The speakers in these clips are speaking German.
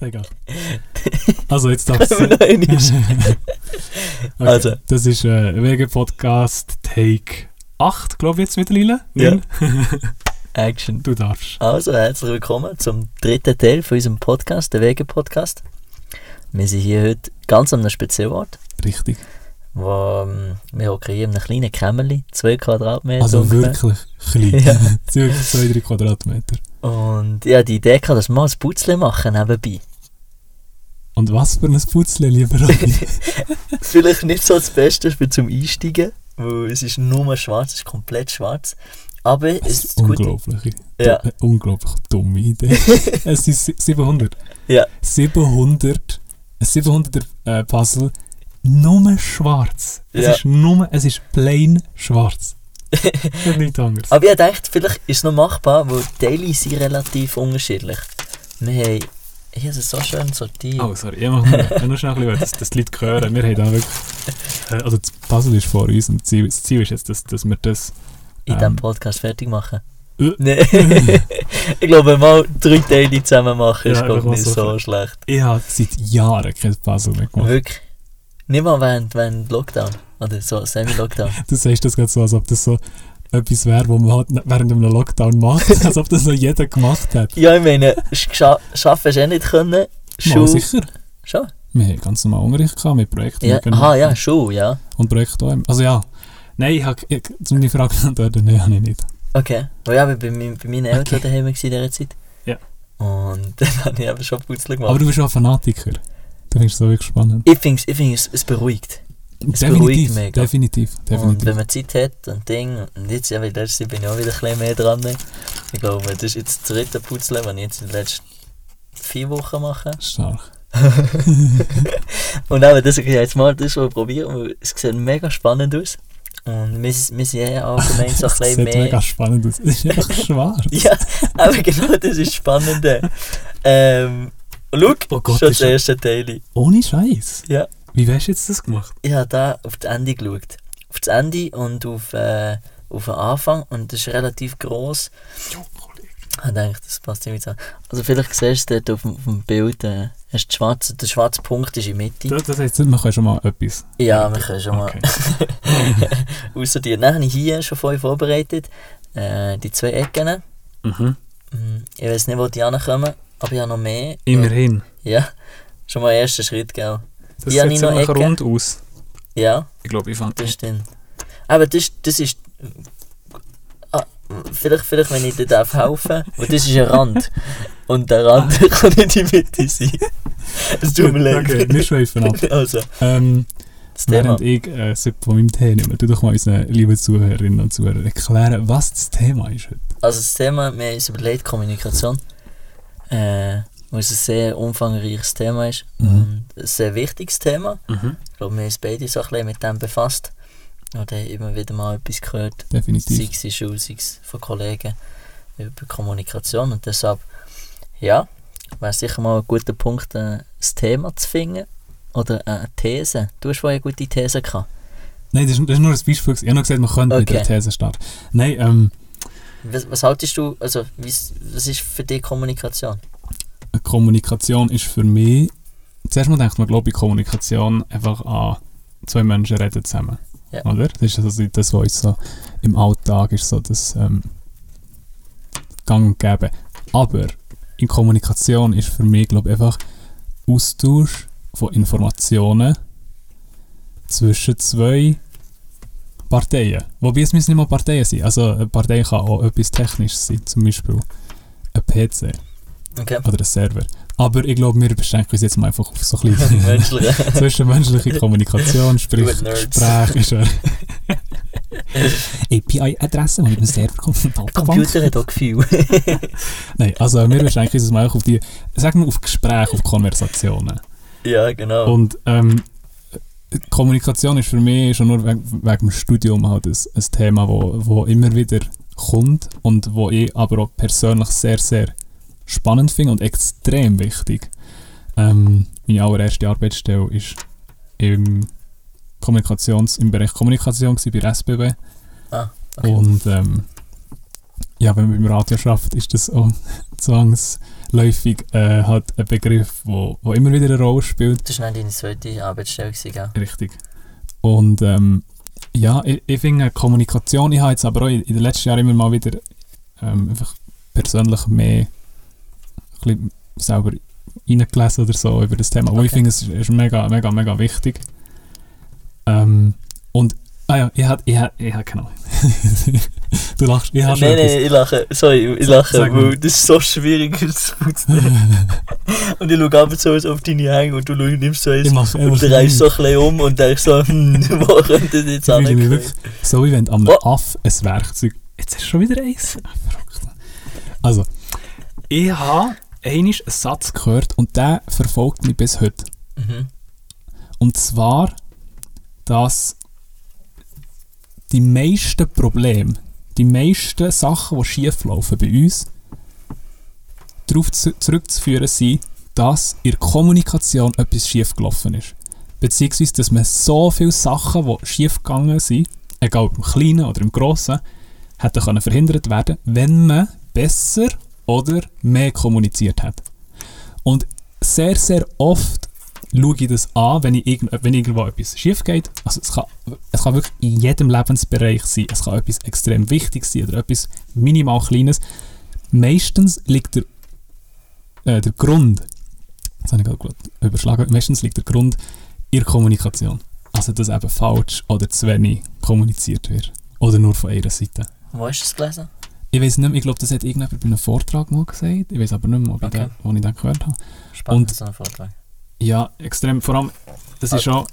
Egal. Also, jetzt darfst einmal? Okay, Also. Das ist äh, Wege-Podcast Take 8, glaube ich jetzt mittlerweile. Ja. Action. Du darfst. Also, herzlich willkommen zum dritten Teil von unserem Podcast, der Wege-Podcast. Wir sind hier heute ganz an einem Spezialort, Richtig. Wo ähm, wir hocken hier in einem kleinen Kämmerli, zwei Quadratmeter Also ungefähr. wirklich klein. Circa 2-3 Quadratmeter. Und ja, die Idee hatte, dass wir mal ein Putzle machen nebenbei. Und was für ein Putzle, lieber. Vielleicht nicht so das Beste für zum Einsteigen, weil es ist nur schwarz, es ist komplett schwarz. Aber es ist ist das Gute. unglaublich. Ja. Unglaublich dumme Idee. es sind sie- 700. Ja. 700. Ein 700er äh, Puzzle. Nur schwarz. Es Ja. ist nur, es ist plain schwarz. Und nichts anderes. Aber ich dachte, vielleicht ist es noch machbar, weil die Teile sind relativ unterschiedlich. Wir haben hier ist es so schön sortiert. Oh, sorry, ich mache nur, nur schnell ein bisschen, dass, dass die Leute hören. Wir haben da wirklich. Äh, also, das Puzzle ist vor uns und das Ziel, das Ziel ist jetzt, dass, dass wir das. in ähm, diesem Podcast fertig machen. Äh. Nein. ich glaube, mal drei Teile zusammen machen ist Ja, ich, einfach nicht so so schlecht. Ich habe seit Jahren kein Puzzle mehr gemacht. Wirklich. Nicht mal während, während Lockdown. Oder so Semi-Lockdown. Du sagst das gerade so, als ob das so etwas wäre, was man halt während einem Lockdown macht. als ob das noch jeder gemacht hat. ja, ich meine, scha schaffen du eh nicht können. Mal Schule. sicher. Schon? Wir haben ganz normal Unterricht gehabt mit Projekten. Ja. Aha, ja, Schule, ja. Und Projekte auch. Also ja. Nein, ich habe. Ich, die Frage beantworten, nein, habe ich nicht. Okay. Oh ja, bei, mein, bei meinen Eltern Okay. daheim war in dieser Zeit. Ja. Und dann habe ich eben schon Putzle gemacht. Aber du bist auch Fanatiker. Du findest es wirklich spannend. ich finde ich find, es, es beruhigt. beruhigt Definitiv, mega. definitiv, Und definitiv. wenn man Zeit hat und Ding, und jetzt, ja, weil letztes Jahr bin ich auch wieder ein bisschen mehr dran. Ich glaube, das ist jetzt das dritte Putzle, das ich jetzt in den letzten vier Wochen mache. Stark. Und eben, das ich jetzt mal das schon probieren, weil es sieht mega spannend aus. Und wir, wir sind ja allgemein so ein Das bisschen sieht mehr... mega spannend aus. Es ist einfach schwarz. Ja, aber genau das ist spannend. Ähm, schau, Oh Gott, schon ist das erste Teil. Ohne Scheiß. Ja. Wie hast du jetzt das gemacht? Ich habe da auf das Ende geschaut. Auf das Ende und auf, äh, auf den Anfang. Und das ist relativ gross. Ich denke, das passt ziemlich zusammen. Also vielleicht siehst du dort auf dem, auf dem Bild, äh, hast schwarze, der schwarze Punkt ist in der Mitte. Das, das heisst, wir können schon mal etwas. Ja, wir können schon mal Okay. aussortieren. Dann habe ich hier schon vorher vorbereitet. Äh, die zwei Ecken. Mhm. Hm, Ich weiß nicht, wo die ankommen, aber ich habe noch mehr. Immerhin. Ja, schon mal erster Schritt, gell? Das Ja, sieht ziemlich Ecke. rund aus. Ja, Ich glaube, ich fand das stimmt. Aber das, das ist. Ah, vielleicht, vielleicht, wenn ich dir darf helfen weil das ist ein Rand. Und der Rand kann nicht in die Mitte sein. Es tut mir leid. Okay, wir schweifen ab. Also, Ähm, das Thema. während ich äh, von meinem Tee nehme, tu doch mal unseren lieben Zuhörerinnen und Zuhörern erklären, was das Thema ist heute. Also, das Thema, wir haben uns überlegt, Kommunikation. Äh, weil es ein sehr umfangreiches Thema ist. Mhm. Und ein sehr wichtiges Thema. Mhm. Ich glaube, wir haben uns beide so ein bisschen mit dem befasst. Und haben immer wieder mal etwas gehört. sei Definitiv. es in Schule, sei es von Kollegen, über Kommunikation. Und deshalb, ja, wäre sicher mal ein guter Punkt, äh, das Thema zu finden. Oder eine These. Du hast vorher eine gute These gehabt. Nein, das ist, das ist nur ein Beispiel. Ich habe noch gesagt, man könnte mit Okay. der These starten. Nein, ähm, Was, was haltest du, also, wie's- was ist für dich Kommunikation? Kommunikation ist für mich. Zuerst mal denkt man, glaube ich, Kommunikation einfach an zwei Menschen reden zusammen. Ja. Oder? Das ist also das, was so im Alltag ist, so das ähm, Gang und Gäbe. Aber in Kommunikation ist für mich, glaube ich, einfach Austausch von Informationen zwischen zwei Parteien. Wobei es müssen nicht mal Parteien sein. Also eine Partei kann auch etwas Technisches sein, zum Beispiel ein PC Okay. oder ein Server. Aber ich glaube, wir beschränken uns jetzt mal einfach auf so ein bisschen Menschliche. zwischenmenschliche Kommunikation, sprich. Gespräch ist eine API-Adresse, die mit dem Server kommt. Computer hat auch Gefühl. Nein, also wir beschränken uns jetzt mal auf die, sagen wir auf Gespräche, auf Konversationen. ja, genau. Und ähm, Kommunikation ist für mich schon nur wegen, wegen dem Studium halt ein, ein Thema, wo, wo immer wieder kommt und wo ich aber auch persönlich sehr, sehr spannend finde und extrem wichtig. Ähm, meine allererste Arbeitsstelle ist im, Kommunikations, im Bereich Kommunikation bei der SBB. ah, okay. Und ähm, ja, wenn man beim Radio schafft, ist das auch zwangsläufig äh, halt ein Begriff, wo, wo immer wieder eine Rolle spielt. Das war deine zweite Arbeitsstelle, gewesen? Richtig. Und ähm, ja, ich, ich finde Kommunikation, ich habe jetzt aber auch in, in den letzten Jahren immer mal wieder ähm, einfach persönlich mehr ein selber reingelesen oder so über das Thema. Okay. ich finde, es ist, mega, mega, mega wichtig. Ähm, und, ah ja, ich hatte, ich hatte, ich keine Ahnung. du lachst, ich habe Nein, nein, ich lache, sorry, ich lache, Sag weil das ist so schwierig zu Und ich schaue ab und zu auf deine Hänge und du nimmst so eins und drehst so ein bisschen um und denkst so, hm, wo könnte das jetzt angehen? So wie wenn am oh. Aff ein Werkzeug... Jetzt hast du schon wieder eins. Also, ich habe einmal einen Satz gehört und der verfolgt mich bis heute. Mhm. Und zwar, dass die meisten Probleme, die meisten Sachen, die schief laufen bei uns, darauf zurückzuführen sind, dass in der Kommunikation etwas schief gelaufen ist. Beziehungsweise, dass man so viele Sachen, die schief gegangen sind, egal ob im Kleinen oder im Grossen, hätten können verhindert werden, wenn man besser oder mehr kommuniziert hat. Und sehr, sehr oft schaue ich das an, wenn, ich irgend, wenn irgendwo etwas schief geht. Also es kann, es kann wirklich in jedem Lebensbereich sein. Es kann etwas extrem Wichtiges sein oder etwas minimal Kleines. Meistens liegt der, äh, der Grund, das habe ich gerade überschlagen, meistens liegt der Grund in der Kommunikation. Also dass eben falsch oder zu wenig kommuniziert wird. Oder nur von einer Seite. Wo hast du das gelesen? Ich weiß nicht mehr, ich glaube, das hat irgendjemand bei einem Vortrag mal gesagt. Ich weiß aber nicht mehr, ob okay. ich den, ich den gehört habe. Spannend, so ein Vortrag. Ja, extrem. Vor allem, das ist schon.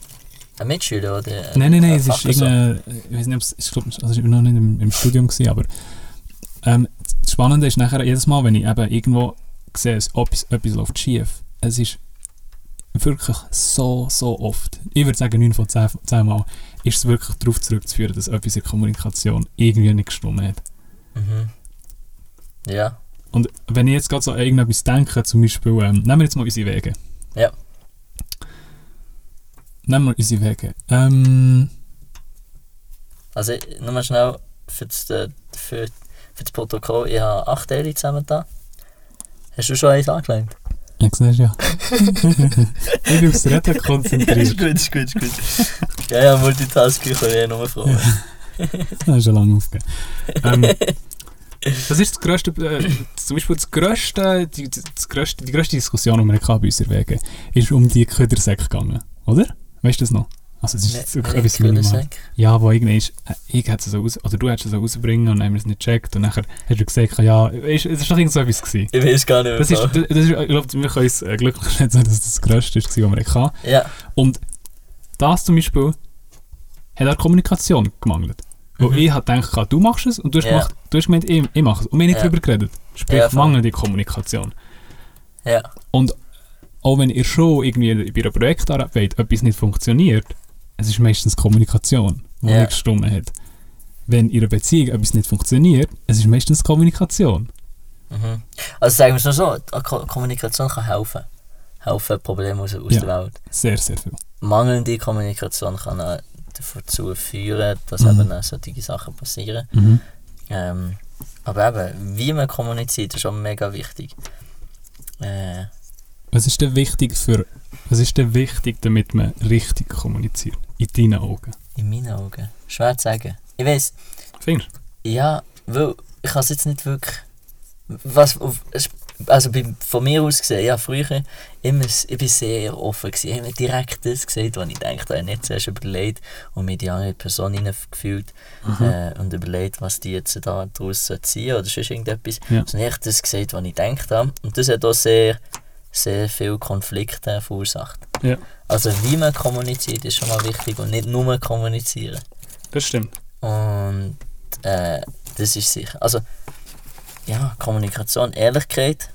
Ein Mitschüler oder? Nein, nein, nein, es ist irgendein. Ich weiß nicht, ob es. Ich glaube, also ich war noch nicht im, im Studium, gewesen, aber. Ähm, das Spannende ist nachher jedes Mal, wenn ich eben irgendwo sehe, ob etwas, etwas läuft schief. Es ist wirklich so, so oft. Ich würde sagen, 9 von 10, 10 Mal ist es wirklich darauf zurückzuführen, dass etwas in Kommunikation irgendwie nicht gestimmt hat. Mhm. Ja. Und wenn ich jetzt gerade so an irgendetwas denke, zum Beispiel, ähm, nehmen wir jetzt mal unsere Wege. Ja. Nehmen wir unsere Wege. Ähm, also, nochmal schnell für das, äh, für, für das Protokoll. Ich habe acht Teile zusammen da. Hast du schon eins angelegt? Ja, siehst ja. ich bin aufs Reden konzentriert. ist gut, ist gut, ist gut. Ja, ja, Multitasking kann ich eh nur froh. das ist schon lange aufgegeben. Ähm, das ist das grösste, äh, zum Beispiel das grösste, die, das grösste, die grösste Diskussion, die wir bei uns erwägen, ist um die Ködersäcke gegangen, oder? Weißt du das noch? Also es ist jetzt wirklich etwas minimal. Ja, wo irgendwie ist, ich hätte es so raus, oder du hättest es so rausbringen und dann haben wir es nicht gecheckt und nachher hast du gesagt, ja, es ist doch irgend so etwas gewesen. Ich weiß gar nicht. Das ist, das, das ist, ich glaube, wir können uns äh, glücklich schätzen, dass das das Größte ist, was wir hatten. Ja. Und das zum Beispiel hat auch Kommunikation gemangelt. Wo mhm. ich halt gedacht, du machst es und du hast, ja. gemacht, du hast gemeint, ich, ich mache es. Und wir haben nicht ja. darüber geredet. Sprich, ja, mangelnde Kommunikation. Ja. Und auch wenn ihr schon irgendwie bei einer Projektarbeit etwas nicht funktioniert, es ist meistens Kommunikation, die nicht gestimmt hat. Wenn in einer Beziehung etwas nicht funktioniert, es ist meistens Kommunikation. Mhm. Also sagen wir es nur so, Kommunikation kann helfen. Helfen, Probleme aus, aus ja, der Welt. Sehr, sehr viel. Mangelnde Kommunikation kann auch dazu führen, dass mhm. eben solche Sachen passieren. Mhm. Ähm, aber eben, wie man kommuniziert, ist schon mega wichtig. Was ist denn wichtig für was ist denn wichtig, damit man richtig kommuniziert? In deinen Augen? In meinen Augen? Schwer zu sagen. Ich weiß. Findest Ja, weil ich kann es jetzt nicht wirklich. Was, also bei, von mir aus gesehen, ja, früher immer, ich bin sehr offen gewesen. Ich habe direkt das gesagt, was ich denke, ich nicht zuerst überlegt und mir die andere Person hineingefühlt mhm. äh, und überlegt, was die jetzt da daraus ziehen oder sonst irgendetwas. Ja. Sondern ich das gesagt, was ich habe. Und das hat auch sehr, sehr viele Konflikte verursacht. Ja. Also wie man kommuniziert, ist schon mal wichtig und nicht nur kommunizieren. Das stimmt. Und äh, das ist sicher. Also ja, Kommunikation, Ehrlichkeit,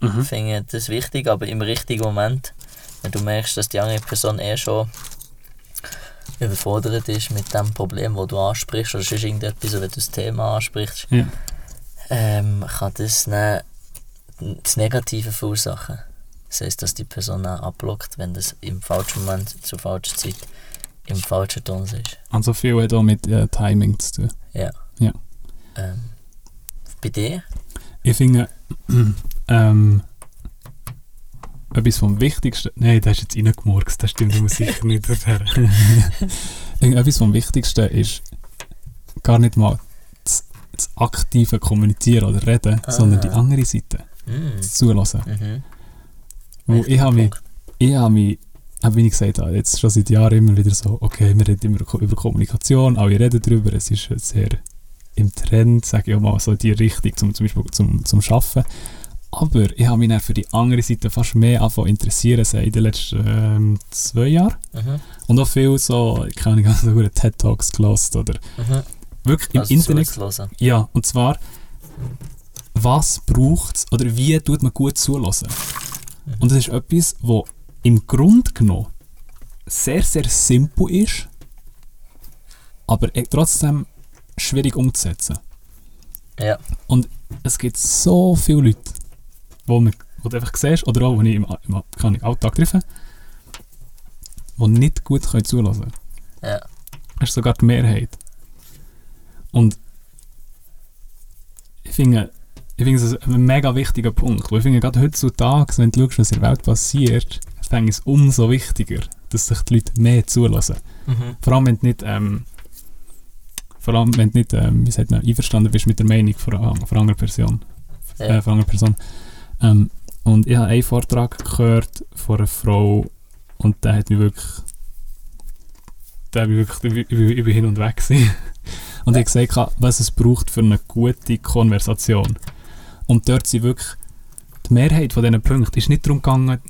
mhm. finde ich das wichtig, aber im richtigen Moment, wenn du merkst, dass die andere Person eher schon überfordert ist mit dem Problem, das du ansprichst, oder sonst irgendetwas, wenn du das Thema ansprichst, ja. ähm, kann das dann das Negative verursachen. Das heisst, dass die Person auch abblockt, wenn das im falschen Moment, zur falschen Zeit, im falschen Ton ist. Also viel hat auch mit äh, Timing zu tun. Ja. ja. Ähm, Bei dir? Ich finde, ähm, etwas vom Wichtigsten. Nein, das ist jetzt reingemurkst, das stimmt immer sicher nicht. finde, etwas vom Wichtigsten ist gar nicht mal das, das aktive Kommunizieren oder Reden, Ah. sondern die andere Seite, Mm. Zulassen. Mhm. Ich habe mich, ich habe mich, habe wie ich gesagt habe, jetzt schon seit Jahren immer wieder so, okay, wir reden immer über Kommunikation, alle reden darüber, es ist sehr im Trend, sage ich auch mal, so die Richtung, zum, zum Beispiel zum, zum Arbeiten. Aber ich habe mich dann für die andere Seite fast mehr angefangen interessieren, seit in den letzten ähm, zwei Jahren. Mhm. Und auch viel so, ich kann nicht ganz so TED-Talks gehört oder Mhm. wirklich im Also Internet. zuzuhören. Ja, und zwar, was braucht es oder wie tut man gut zulassen? Mhm. Und das ist etwas, wo im Grunde genommen sehr, sehr simpel ist, aber e- trotzdem schwierig umzusetzen. Ja. Und es gibt so viele Leute, wo, man, wo du einfach siehst, oder auch, die ich im, im kann ich, Alltag treffe, die nicht gut können zulassen können. Ja. Das ist sogar die Mehrheit. Und ich finde, ich finde es ein mega wichtiger Punkt. Weil ich finde, gerade heutzutage, wenn du schaust, was in der Welt passiert, finde ich es umso wichtiger, dass sich die Leute mehr zulassen. Mhm. Vor allem, wenn du nicht, ähm, vor allem, wenn du nicht ähm, wie sagt man, einverstanden bist mit der Meinung von, einer- von einer anderen Person. Ja. Äh, von einer Person. Ähm, und ich habe einen Vortrag gehört von einer Frau und der hat mich wirklich. Der hat mich wirklich ich, ich, ich bin hin und weg. Gewesen. Und ich habe gesagt, was es braucht für eine gute Konversation. Und dort sind wirklich. Die Mehrheit von diesen Punkten ist nicht darum gegangen.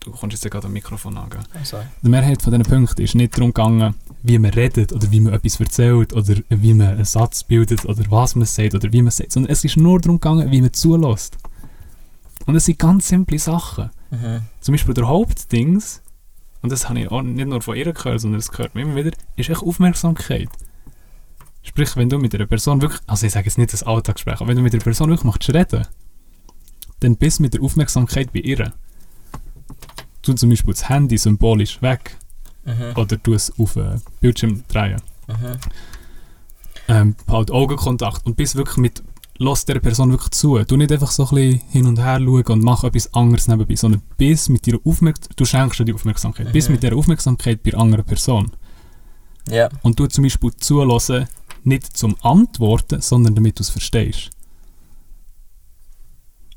Du kommst jetzt ja gerade am Mikrofon an. Oh, sorry. Die Mehrheit von diesen Punkten ist nicht darum gegangen, wie man redet oder wie man etwas erzählt oder wie man einen Satz bildet oder was man sagt oder wie man sagt, sondern es ist nur darum gegangen, wie man zulässt. Und es sind ganz simple Sachen. Mhm. Zum Beispiel der Hauptdings, und das habe ich auch nicht nur von ihr gehört, sondern das gehört mir immer wieder, ist echt Aufmerksamkeit. Sprich, wenn du mit einer Person wirklich, also ich sage jetzt nicht das Alltagsgespräch, aber wenn du mit einer Person wirklich möchtest reden, dann bist du mit der Aufmerksamkeit bei ihr. Du zum Beispiel das Handy symbolisch weg Mhm. oder du es auf den Bildschirm drehen. Mhm. Ähm, halt Augenkontakt und bist wirklich mit, lass der Person wirklich zu. Du nicht einfach so ein bisschen hin und her schauen und mach etwas anderes nebenbei, sondern bist mit ihrer Aufmerksamkeit, du schenkst dir die Aufmerksamkeit, bist Mhm. mit der Aufmerksamkeit bei der anderen Person. Ja. Und du zum Beispiel zulassen, nicht zum Antworten, sondern damit du es verstehst.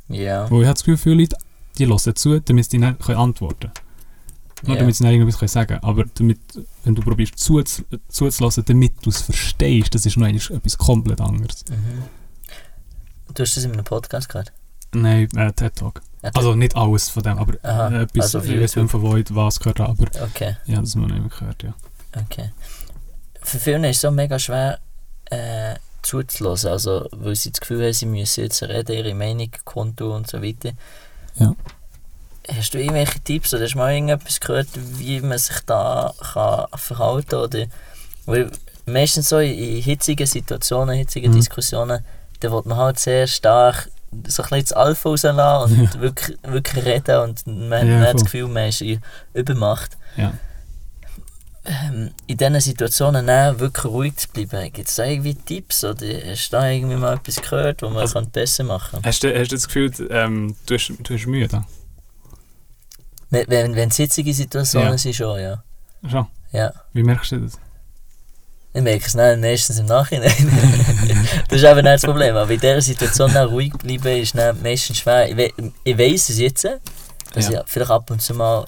Ja. Wo ich habe das Gefühl, viele Leute, die hören zu, damit sie dann können antworten können. Nur ja. damit sie dann irgendwas sagen können. Aber damit, wenn du probierst zuzu- zuzulassen, damit du es verstehst, das ist noch eigentlich etwas komplett anderes. Mhm. Du hast das in einem Podcast gehört? Nein, äh, TED Talk. Ja, Also nicht alles von dem, aber Aha, äh, etwas, also ich weiß nicht, von wo ich was gehört habe, aber Okay, ja, das habe ich nicht mehr gehört, ja. okay. Für viele ist es so mega schwer äh, zuzulassen, also weil sie das Gefühl haben, sie müssen jetzt reden, ihre Meinung kundtun und so weiter. Ja. Hast du irgendwelche Tipps oder hast du mal irgendetwas gehört, wie man sich da kann verhalten oder weil meistens so in, hitzigen Situationen, hitzigen Mhm. Diskussionen, da wird man halt sehr stark so ein bisschen das Alpha rauslassen und wirklich, wirklich reden und man Ja, hat das. Gefühl, man ist in Übermacht. Ja. Ähm, in diesen Situationen dann wirklich ruhig zu bleiben, gibt es da irgendwie Tipps oder hast du da irgendwie mal etwas gehört, wo man Also- kann besser machen kann? Hast, du, hast du das Gefühl, ähm, du, hast, du hast Mühe da? Wenn, wenn, wenn es hitzige Situationen Ja. sind, schon, ja. Schon. ja. Wie merkst du das? Ich merke es dann meistens im Nachhinein. das ist eben nicht das Problem. Aber in dieser Situation ruhig bleiben ist dann meistens schwer. Ich, we ich weiss es jetzt, dass Ja. ich vielleicht ab und zu mal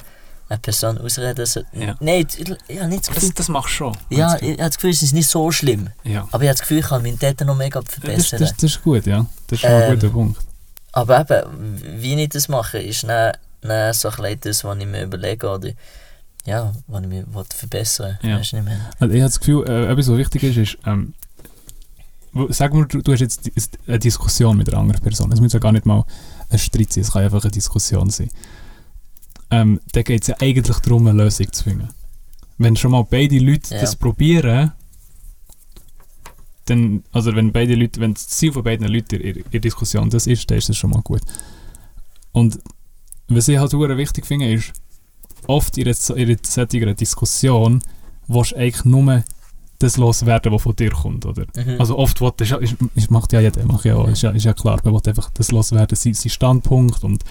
eine Person ausreden sollte. Ja. Nein, ich, ich habe nicht das Gefühl, Das, das machst du schon. ja, ich du habe das Gefühl, es ist nicht so schlimm. ja. Aber ich habe das Gefühl, ich kann meinen dort noch mega Das, verbessern. das, das ist gut, ja. Das ist schon ein Ähm, guter Punkt. Aber eben, wie ich das mache, ist dann, dann so ein das, was ich mir überlege oder ja, was ich mir verbessern will. Ja. Du, ich meine? Also ich habe das Gefühl, äh, etwas, was wichtig ist, ist, ähm, sag mal, du, du hast jetzt eine Diskussion mit einer anderen Person. Es muss ja gar nicht mal ein Streit sein, es kann einfach eine Diskussion sein. Ähm, da geht es ja eigentlich darum, eine Lösung zu finden. Wenn schon mal beide Leute Ja. das probieren, dann, also wenn beide Leute, wenn das Ziel von beiden Leuten in, der Diskussion das ist, dann ist das schon mal gut. Und was ich halt sehr wichtig finde, ist, oft in einer, in einer solchen Diskussion willst du eigentlich nur das loswerden, was von dir kommt, oder? Mhm. Also oft will, das, ist, ist, macht ja jeder, macht ja auch, ist ja, ist ja klar, man will einfach das loswerden, sein, sein Standpunkt und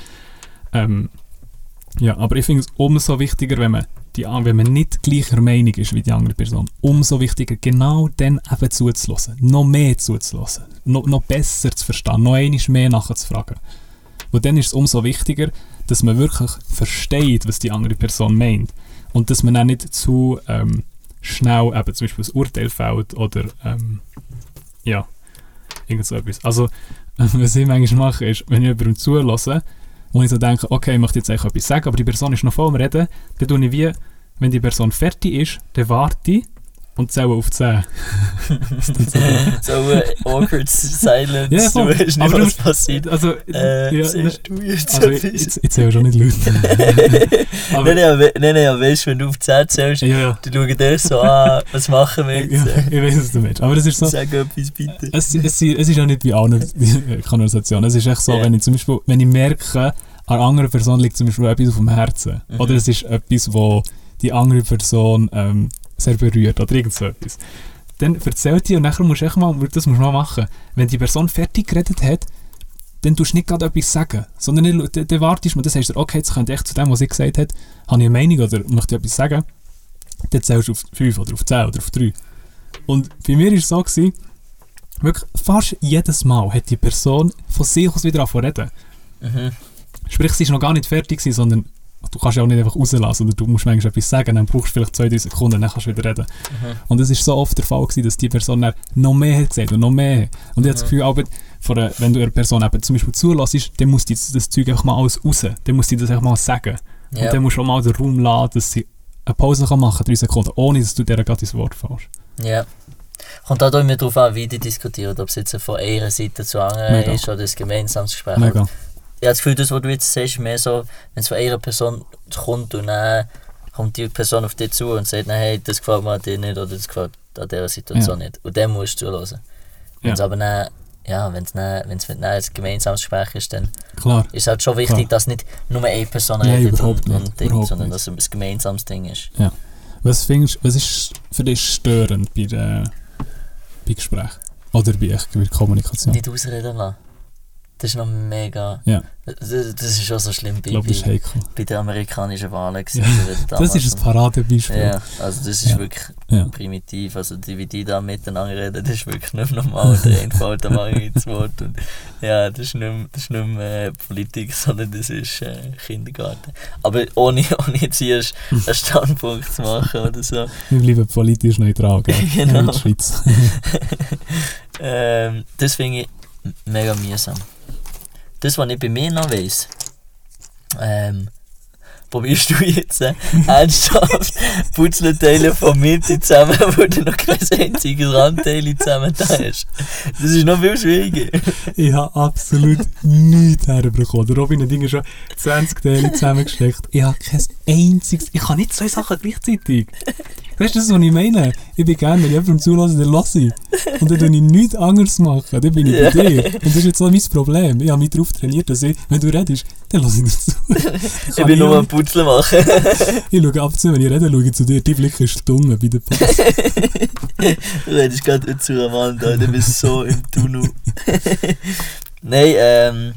ähm, ja, aber ich finde es umso wichtiger, wenn man, die, wenn man nicht gleicher Meinung ist wie die andere Person, umso wichtiger, genau dann eben zuzulassen, noch mehr zuzulassen, noch, noch besser zu verstehen, noch einmal mehr nachzufragen. Und dann ist es umso wichtiger, dass man wirklich versteht, was die andere Person meint. Und dass man dann nicht zu ähm, schnell eben zum Beispiel ein Urteil fällt oder ähm, ja, irgend so etwas. Also, was ich manchmal mache, ist, wenn ich jemandem zulasse und ich so denke, okay, ich möchte jetzt eigentlich etwas sagen, aber die Person ist noch voll am Reden, dann tue ich wie, wenn die Person fertig ist, dann warte ich und zähle auf 10. Das tut so ein awkward silence, Ja, du weißt nicht, Aber du was passiert. Also, Äh, ja, ne, siehst du jetzt also etwas? jetzt zähle ich schon nicht laut. aber, Nein, nein, nein, nein, weißt du, wenn du auf 10 zählst, ja, ja. die schauen dir so an, was machen wir ja, jetzt? ich weiß, was du meinst. Aber das ist so, Sag etwas bitte. es, es, es ist ja nicht wie alle Konversationen. Es ist echt so, Ja. wenn ich zum Beispiel, wenn ich merke, einer anderen Person liegt zum Beispiel etwas auf dem Herzen. Mhm. Oder es ist etwas, wo die andere Person ähm, sehr berührt oder irgend so etwas. Dann erzählt die und nachher musst du echt mal, das musst du mal machen. Wenn die Person fertig geredet hat, dann tust du nicht gerade etwas sagen, sondern dann, wartest du mal, dann sagst du, okay, jetzt könnte ich echt zu dem, was ich gesagt habe, habe ich eine Meinung oder möchte ich etwas sagen, dann zählst du auf 5 oder auf 10 oder auf 3. Und bei mir war es so, gewesen, wirklich fast jedes Mal hat die Person von sich aus wieder angefangen zu reden. Mhm. Sprich, sie ist noch gar nicht fertig gewesen, sondern du kannst ja auch nicht einfach rauslassen oder du musst manchmal etwas sagen, dann brauchst du vielleicht zwei, drei Sekunden, dann kannst du wieder reden. Mhm. Und es ist so oft der Fall gewesen, dass die Person dann noch mehr hat gesagt und noch mehr. Und ich habe das. Gefühl, aber einer, wenn du einer Person eben zum Beispiel zulässt, dann muss die das, Zeug einfach mal alles raus. Dann muss die das einfach mal sagen. Und Ja. dann musst du auch mal den Raum lassen, dass sie eine Pause kann machen kann, drei Sekunden, ohne dass du dir gerade ins Wort fällst. ja. Kommt auch immer darauf an, wie die diskutieren, ob es jetzt von einer Seite zu anderen Mega. ist oder ein gemeinsames Gespräch. Mega. Ich habe das Gefühl, das, was du jetzt sagst, ist mehr so, wenn es von einer Person kommt und dann kommt die Person auf dich zu und sagt, hey, das gefällt mir an dir nicht oder das gefällt an dieser Situation nicht. Und dann musst du zuhören. Wenn es Ja. aber dann, ja, wenn es dann, wenn's dann ein gemeinsames Gespräch ist, dann Klar. ist es halt schon wichtig, Klar. dass nicht nur eine Person Nein, redet überhaupt und, und Ding, sondern dass es ein gemeinsames Ding ist. Was findest was ist für dich störend bei, der, bei Gesprächen? Oder bei, bei Kommunikation? Nicht ausreden lassen. Das ist noch mega. Ja. Das, das ist schon so schlimm bei, ist bei, bei den amerikanischen Wahlen. Ja, Das ist ein Paradebeispiel. Ja, also das ist Ja. wirklich Ja. primitiv. Also die, wie die da miteinander reden, das ist wirklich nicht normal. Der eine fällt am anderen ins Wort. Und, ja, das ist nicht mehr, das ist nicht mehr äh, Politik, sondern das ist äh, Kindergarten. Aber ohne, ohne jetzt hier einen Standpunkt zu machen oder so. Wir bleiben politisch neutral, gell? Genau. Wie die Schweiz. Ähm, das finde ich mega mühsam. Das, was ich bei mir noch weiss, ähm, probierst du jetzt äh, ernsthaft Puzzleteile von Mitte zusammen, wo du noch kein einziges Randteil zusammen hast. Das ist noch viel schwieriger. Ich habe absolut nichts herbekommen. Der Robin hat Dinge schon 20 Teile zusammengesteckt. Ich habe kein einziges. Ich kann nicht zwei Sachen gleichzeitig. Weißt du, das, was ich meine? Ich bin gerne, wenn ich jemandem zulasse, dann lasse ich. Und dann tue ich nichts anderes machen. Dann bin ich bei dir. Und das ist jetzt so mein Problem. Ich habe mich darauf trainiert, dass ich, wenn du redest, dann lasse ich dir zu. Ich bin nur auch am Puzzle machen. Ich schaue ab zu, wenn ich rede, schaue ich zu dir. Die Blick ist dumm bei der Pass. Du redest gerade zu einer Wand, Alter, du bist so im Tunnel. Nein, ähm,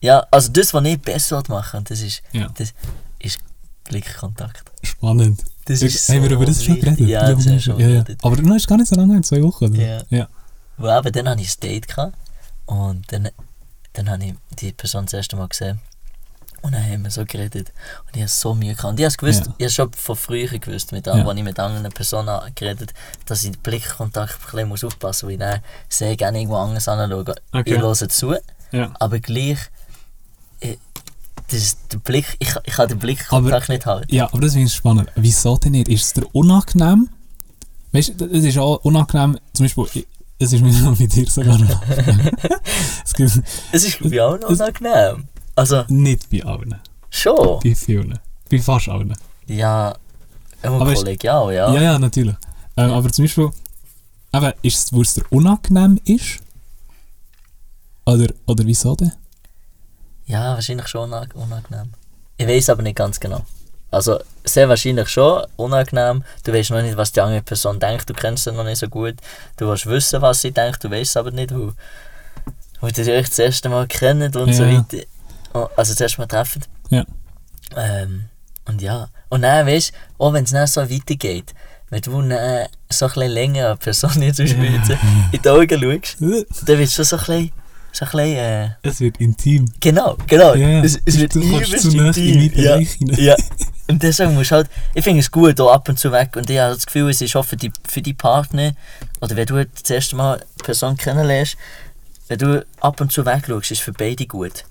ja, also das, was ich besser machen das ist, Ja. das ist Blickkontakt. Spannend. Das ist so haben wir über das schon geredet? Ja, das wir schon ja, ja. Aber das ist gar nicht so lange, her, zwei Wochen. Oder? Ja. ja. Wo eben, dann hatte ich ein Date gehabt, und dann, dann habe ich die Person das erste Mal gesehen. Und dann haben wir so geredet. Und ich hatte so Mühe gehabt. Und ich habe gewusst, Ja. ich habe schon von früher gewusst, mit, Ja. als ich mit anderen Personen geredet dass ich den Blickkontakt ein bisschen muss aufpassen muss, weil ich dann sehr gerne irgendwo anders anschaue. Okay. Ich höre zu, ja. aber gleich, ich, das ist der Blick, ich, ich kann den Blickkontakt nicht halten. Ja, aber das finde ich spannend. Wieso denn nicht? Ist es dir unangenehm? Weißt du, es ist auch unangenehm, zum Beispiel, es ist mir noch mit dir sogar noch. es gibt Es ist bei Es- unangenehm. Also, nicht bei allen, schon. bei vielen. Bei fast allen. Ja, immer Aber kollegial, ja. Ja, ja, natürlich. Ähm, aber zum Beispiel, eben, ist es, wo es dir unangenehm ist? Oder, oder wieso denn? Ja, wahrscheinlich schon unang- unangenehm. Ich weiß aber nicht ganz genau. Also sehr wahrscheinlich schon unangenehm. Du weißt noch nicht, was die andere Person denkt. Du kennst sie noch nicht so gut. Du willst wissen, was sie denkt. Du weißt aber nicht, wo, wo die euch das erste Mal kennen und so Ja. weiter. Oh, Also das erste Mal treffen. Ja. Ähm, und ja. Und dann weißt du, auch wenn es dann so weitergeht, wenn du dann so ein bisschen länger eine Person jetzt zum Beispiel jetzt in die Augen schaust, dann wird es schon so ein bisschen, so ein bisschen äh, Es wird intim. Genau, genau. Ja, es, es wird übelst intim. ja, ja. Und deswegen musst halt, ich finde es gut, auch ab und zu weg. Und ich habe das Gefühl, es ist auch für die, für die Partner, oder wenn du das erste Mal eine Person kennenlernst, wenn du ab und zu weg schaust, ist für beide gut.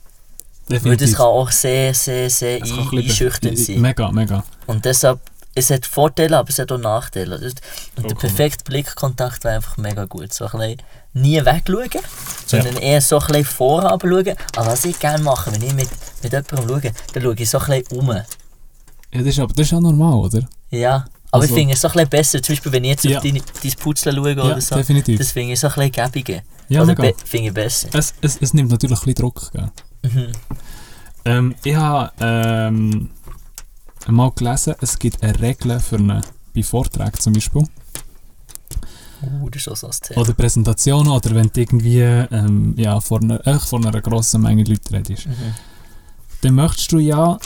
Weil das Definitiv. kann auch sehr, sehr, sehr ein, einschüchternd sein. Mega, mega. Und deshalb, es hat Vorteile, aber es hat auch Nachteile. Und der Vollkommen. perfekte Blickkontakt wäre einfach mega gut. So ein bisschen nie wegschauen, sondern eher so ein bisschen vorab schauen. Aber was ich gerne mache, wenn ich mit, mit jemandem schaue, dann schaue ich so ein bisschen um. Ja, das ist, aber das ist ja normal, oder? Ja, aber Also- ich finde es so ein bisschen besser. Zum Beispiel, wenn ich jetzt Ja. auf deine, dein Putzle schaue Ja, oder so, definitiv. das finde ich so ein bisschen gäbiger. Ja, oder finde ich besser. Es, es, es nimmt natürlich ein bisschen Druck. Gell? Mhm. Ähm, ich habe ähm, mal gelesen, es gibt eine Regel für eine, bei Vorträgen zum Beispiel. Uh, das ist auch so ein Thema. Oder Präsentationen oder wenn du irgendwie ähm, ja, vor, einer, äh, vor einer grossen Menge Leute redest. Mhm. Dann möchtest du ja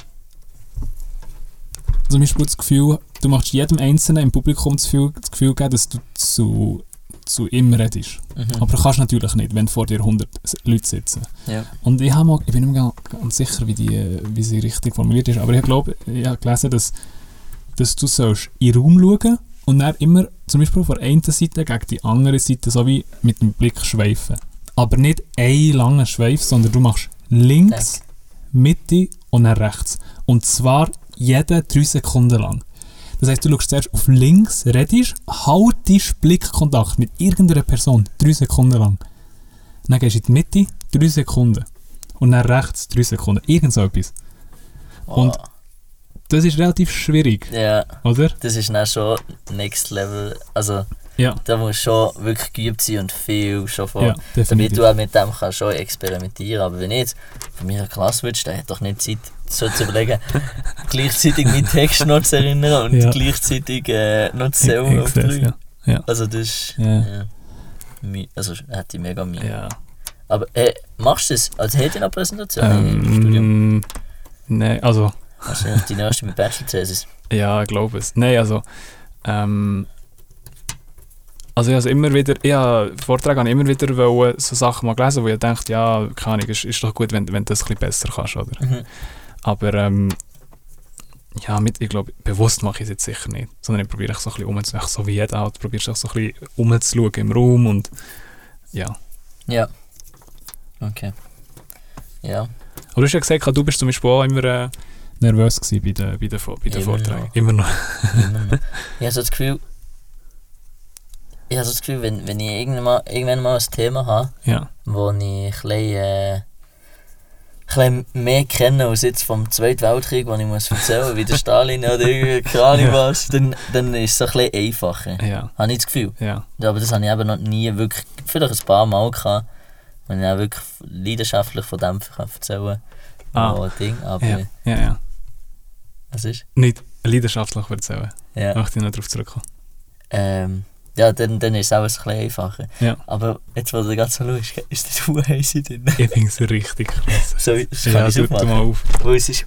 zum Beispiel das Gefühl, du möchtest jedem Einzelnen im Publikum das Gefühl, das Gefühl geben, dass du zu, zu ihm redest. Mhm. Aber kannst natürlich nicht, wenn vor dir 100 S- Leute sitzen. Ja. Und ich, mal, ich bin nicht mehr ganz- sicher, wie, die, wie sie richtig formuliert ist, aber ich glaube, ich habe gelesen, dass, dass du sollst in den Raum schauen und dann immer zum Beispiel von der einen Seite gegen die andere Seite so wie mit dem Blick schweifen. Aber nicht einen langen Schweif, sondern du machst links, Mitte und dann rechts. Und zwar jede drei Sekunden lang. Das heisst, du schaust zuerst auf links, redest, haltest Blickkontakt mit irgendeiner Person drei Sekunden lang. Dann gehst du in die Mitte, drei Sekunden. Und dann rechts, drei Sekunden. Irgend so etwas. Und- Oh. Das ist relativ schwierig, Ja, oder? das ist dann schon Next Level. Also, Ja, da musst du schon wirklich geübt sein und viel schon von. ja damit du auch mit dem kannst schon experimentieren Aber wenn ich jetzt von meiner Klasse würdest, dann hat doch nicht Zeit, so zu überlegen, gleichzeitig meinen Text noch zu erinnern und Ja. gleichzeitig äh, noch zu Ich auf drei. ja. Also das ist... Ja. Ja. Also hätte ich mega Mühe. ja. Aber äh, machst du das als hätte ich noch Präsentation im Studium? Ähm, Nein, also, Hast du noch die nächste mit Bachelor-Thesis? ja, ich glaube es. Nein, also, ähm, also ich habe immer wieder, ich habe Vorträge habe ich immer wieder wollen, so Sachen mal gelesen, wo ich dachte, ja, keine Ahnung, ist, ist doch gut, wenn, wenn du das ein bisschen besser kannst, oder? Mhm. Aber ähm, ja, mit, ich glaube, bewusst mache ich es jetzt sicher nicht. Sondern ich probiere so ein bisschen umzuschauen, so wie jeder halt, probierst du auch so ein bisschen umzuschauen im Raum und ja. Ja. Okay. Ja. Aber du hast ja gesagt, du bist zum Beispiel auch immer äh, nervös gewesen bei den, bei den, bei den Immer Vorträgen. noch. Immer noch. Immer noch. ich habe so das Gefühl, ich habe so das Gefühl, wenn, wenn ich irgendwann mal, irgendwann mal ein Thema habe, Ja. wo ich ein bisschen, äh, ein bisschen mehr kenne als jetzt vom Zweiten Weltkrieg, wo ich muss erzählen wie der Stalin oder irgendwie keine Ja. was, dann, dann ist es ein bisschen einfacher. Ja. Habe ich das Gefühl. Ja. Aber das habe ich eben noch nie wirklich, vielleicht ein paar Mal gehabt, wenn ich auch wirklich leidenschaftlich von dem kann erzählen Ah. kann. Ding, aber Ja. Ja, ja. Was ist? Nicht leidenschaftlich erzählen. Ja. Möchte ich noch darauf zurückkommen. Ähm, ja, dann, dann ist es auch ein bisschen einfacher. Ja. Aber jetzt, wo du ganz so schaust, ist das Hu heiß drin. Ich finde es richtig krass. So, das kann ja, ich aufmachen. mal auf. Weil es ist.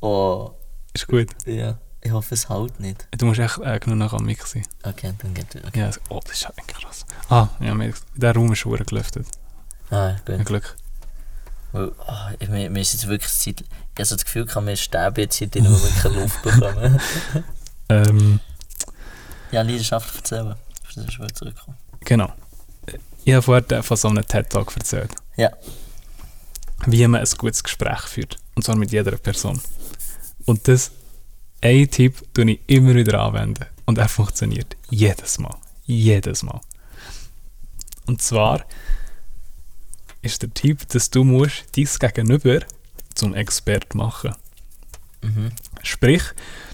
Oh, oh, Ist gut. ja. Ich hoffe, es hält nicht. Du musst echt äh, genug am Mix sein. Okay, dann geht es. Okay. Ja, oh, das ist echt krass. Ah, ja, der Raum ist schon gelüftet. Ah, Ein gut. Glück. Weil, oh, ich, mir, mir ist jetzt wirklich Zeit. Ich habe so das Gefühl, ich kann mir sterben jetzt hier drin, wo wir keine Luft bekommen. Ähm, ja, leidenschaftlich erzählen. Auf das ist wieder zurückkommen. genau. Ich habe vorher von so einem TED-Talk erzählt. Ja. Wie man ein gutes Gespräch führt. Und zwar mit jeder Person. Und das, ein Tipp, tue ich immer wieder anwenden. Und er funktioniert. Jedes Mal. Jedes Mal. Und zwar ist der Tipp, dass du musst dies Gegenüber zum Expert machen Mhm. Sprich,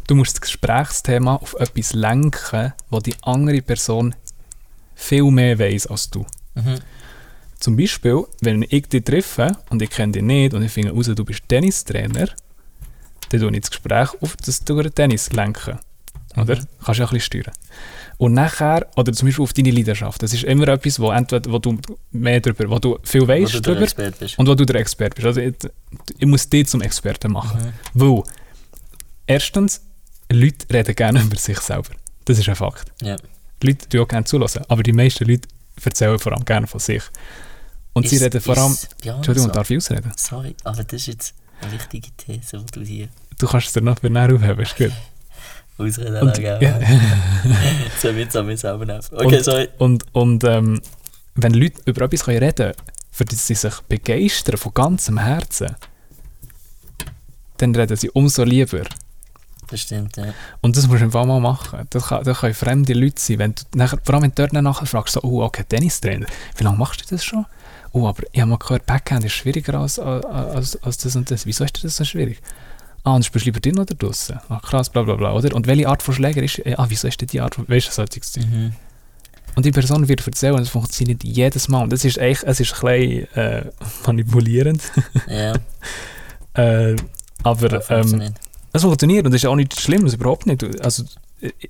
du musst das Gesprächsthema auf etwas lenken, wo die andere Person viel mehr weiß als du. Mhm. Zum Beispiel, wenn ich dich treffe und ich kenne dich nicht und ich finde raus, du bist Tennistrainer, dann tue ich das Gespräch auf das Tennis lenken. Oder? Mhm. Kannst du ja ein bisschen steuern. Und nachher, oder zum Beispiel auf deine Leidenschaft. Das ist immer etwas, wo, entweder, wo du mehr darüber, wo du viel Wo du weißt der darüber und wo du der Experte bist. Also ich, ich muss dich zum Experten machen. Weil, erstens, Leute reden gerne über sich selber. Das ist ein Fakt. Ja. Die Leute tun auch gerne zulassen, aber die meisten Leute erzählen vor allem gerne von sich. Und sie Ist- reden vor allem... ja, Entschuldigung, so. darf ich ausreden? Sorry, aber das ist jetzt eine wichtige These, die du hier Du kannst es dir näher aufheben, ist gut. ausreden Und, ja, so wird es selber nerven. Okay, Und- sorry. und, und ähm, wenn Leute über etwas reden können, für das sie sich begeistern von ganzem Herzen, dann reden sie umso lieber. Das stimmt, ja. Und das musst du einfach mal machen. Das, kann, das können fremde Leute sein. Wenn du nachher, vor allem wenn du dort nachher fragst, so, oh, okay, Tennistrainer, wie lange machst du das schon? Oh, aber ich habe mal gehört, Backhand ist schwieriger als, als, als das und das. Wieso ist das so schwierig? Ah, und spielst du lieber drin oder draußen? Ah, krass, bla bla bla, oder? Und welche Art von Schläger ist, ah, wieso ist denn die Art von, weißt du, solches Zeug. Mhm. Und die Person wird erzählen, es funktioniert jedes Mal. Und das ist echt, es ist ein bisschen äh, manipulierend. Ja, äh, aber das ähm, funktioniert. es funktioniert und das ist auch nichts Schlimmes, überhaupt nicht. Also,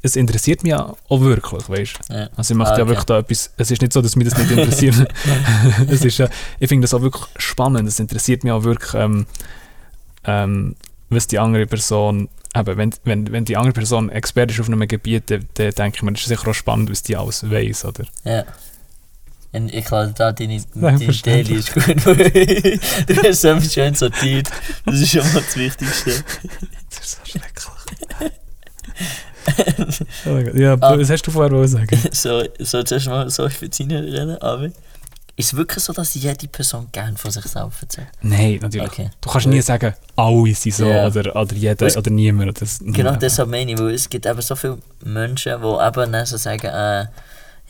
es interessiert mich auch wirklich, weißt du? ja. Also ich mache Ah, ja okay. wirklich da etwas, es ist nicht so, dass mich das nicht interessiert. es ist ich finde das auch wirklich spannend, es interessiert mich auch wirklich, ähm, ähm, was die andere Person, eben, wenn, wenn, wenn die andere Person Experte ist auf einem Gebiet, dann, dann denke ich mir, das ist sicher auch spannend, was die alles weiss, oder? Ja. Und ich glaube, da deine, Nein, deine. Daily ist gut. du hast es schön sortiert. Das ist schon mal das Wichtigste. Das ist so schrecklich. oh. Ja, Ah. was hast du vorher sagen? So, so zuerst mal so für deine reden, aber ist es wirklich so, dass jede Person gerne von sich selbst erzählt? Nein, natürlich. Okay. Du kannst nie sagen, alle sind so Ja. oder, oder jeder Es- oder niemand. Das, Genau deshalb meine ich, weil es gibt eben so viele Menschen, die eben dann so sagen, äh,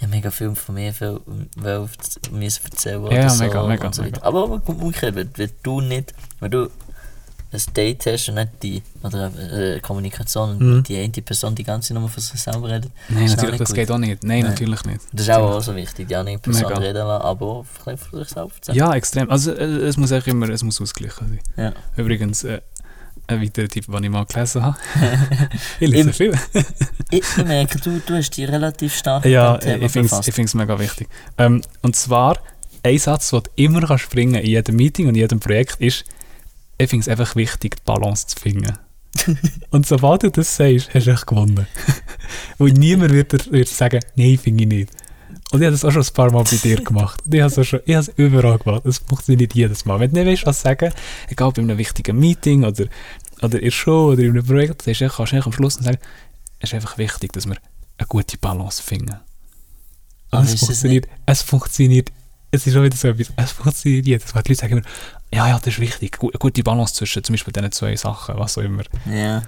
ja, mega viel von mir viel, will müssen erzählen oder Ja, so mega, mega, so mega. Aber umgekehrt, wenn, wenn du nicht, wenn du ein Date hast und nicht die, oder äh, Kommunikation und Mhm. die eine Person die ganze nur von sich selber redet, Nein, natürlich, nicht das gut. geht auch nicht. Nein, Nein. natürlich nicht. Das ist auch, auch so wichtig, die andere Person Mega. reden lassen, aber bisschen von sich erzählen. Ja, extrem. Also äh, es muss auch immer es muss ausgeglichen sein. Ja. Übrigens, äh, ein weiterer Tipp, den ich mal gelesen habe. ich lese viel. Ich, ich merke, du, du hast dich relativ stark ja, Thema ich finde es mega wichtig. Ähm, und zwar, ein Satz, den du immer kannst bringen in jedem Meeting und in jedem Projekt ist, ich finde es einfach wichtig, die Balance zu finden. und sobald du das sagst, hast du echt gewonnen. Weil niemand wird, wird sagen, nein, finde ich nicht. Und ich habe das auch schon ein paar Mal bei dir gemacht. Und ich habe es schon, ich habe es überall gemacht. Das funktioniert jedes Mal. Wenn du nicht weißt, was sagen, egal bei einem wichtigen Meeting oder, oder in der Show oder in einem Projekt, dann kannst du am Schluss sagen, es ist einfach wichtig, dass wir eine gute Balance finden. Und es es funktioniert, es funktioniert, es ist schon wieder so etwas, es funktioniert jedes Mal. Die Leute sagen immer, ja, ja, das ist wichtig, eine gute Balance zwischen zum Beispiel diesen zwei Sachen, was auch immer. Ja.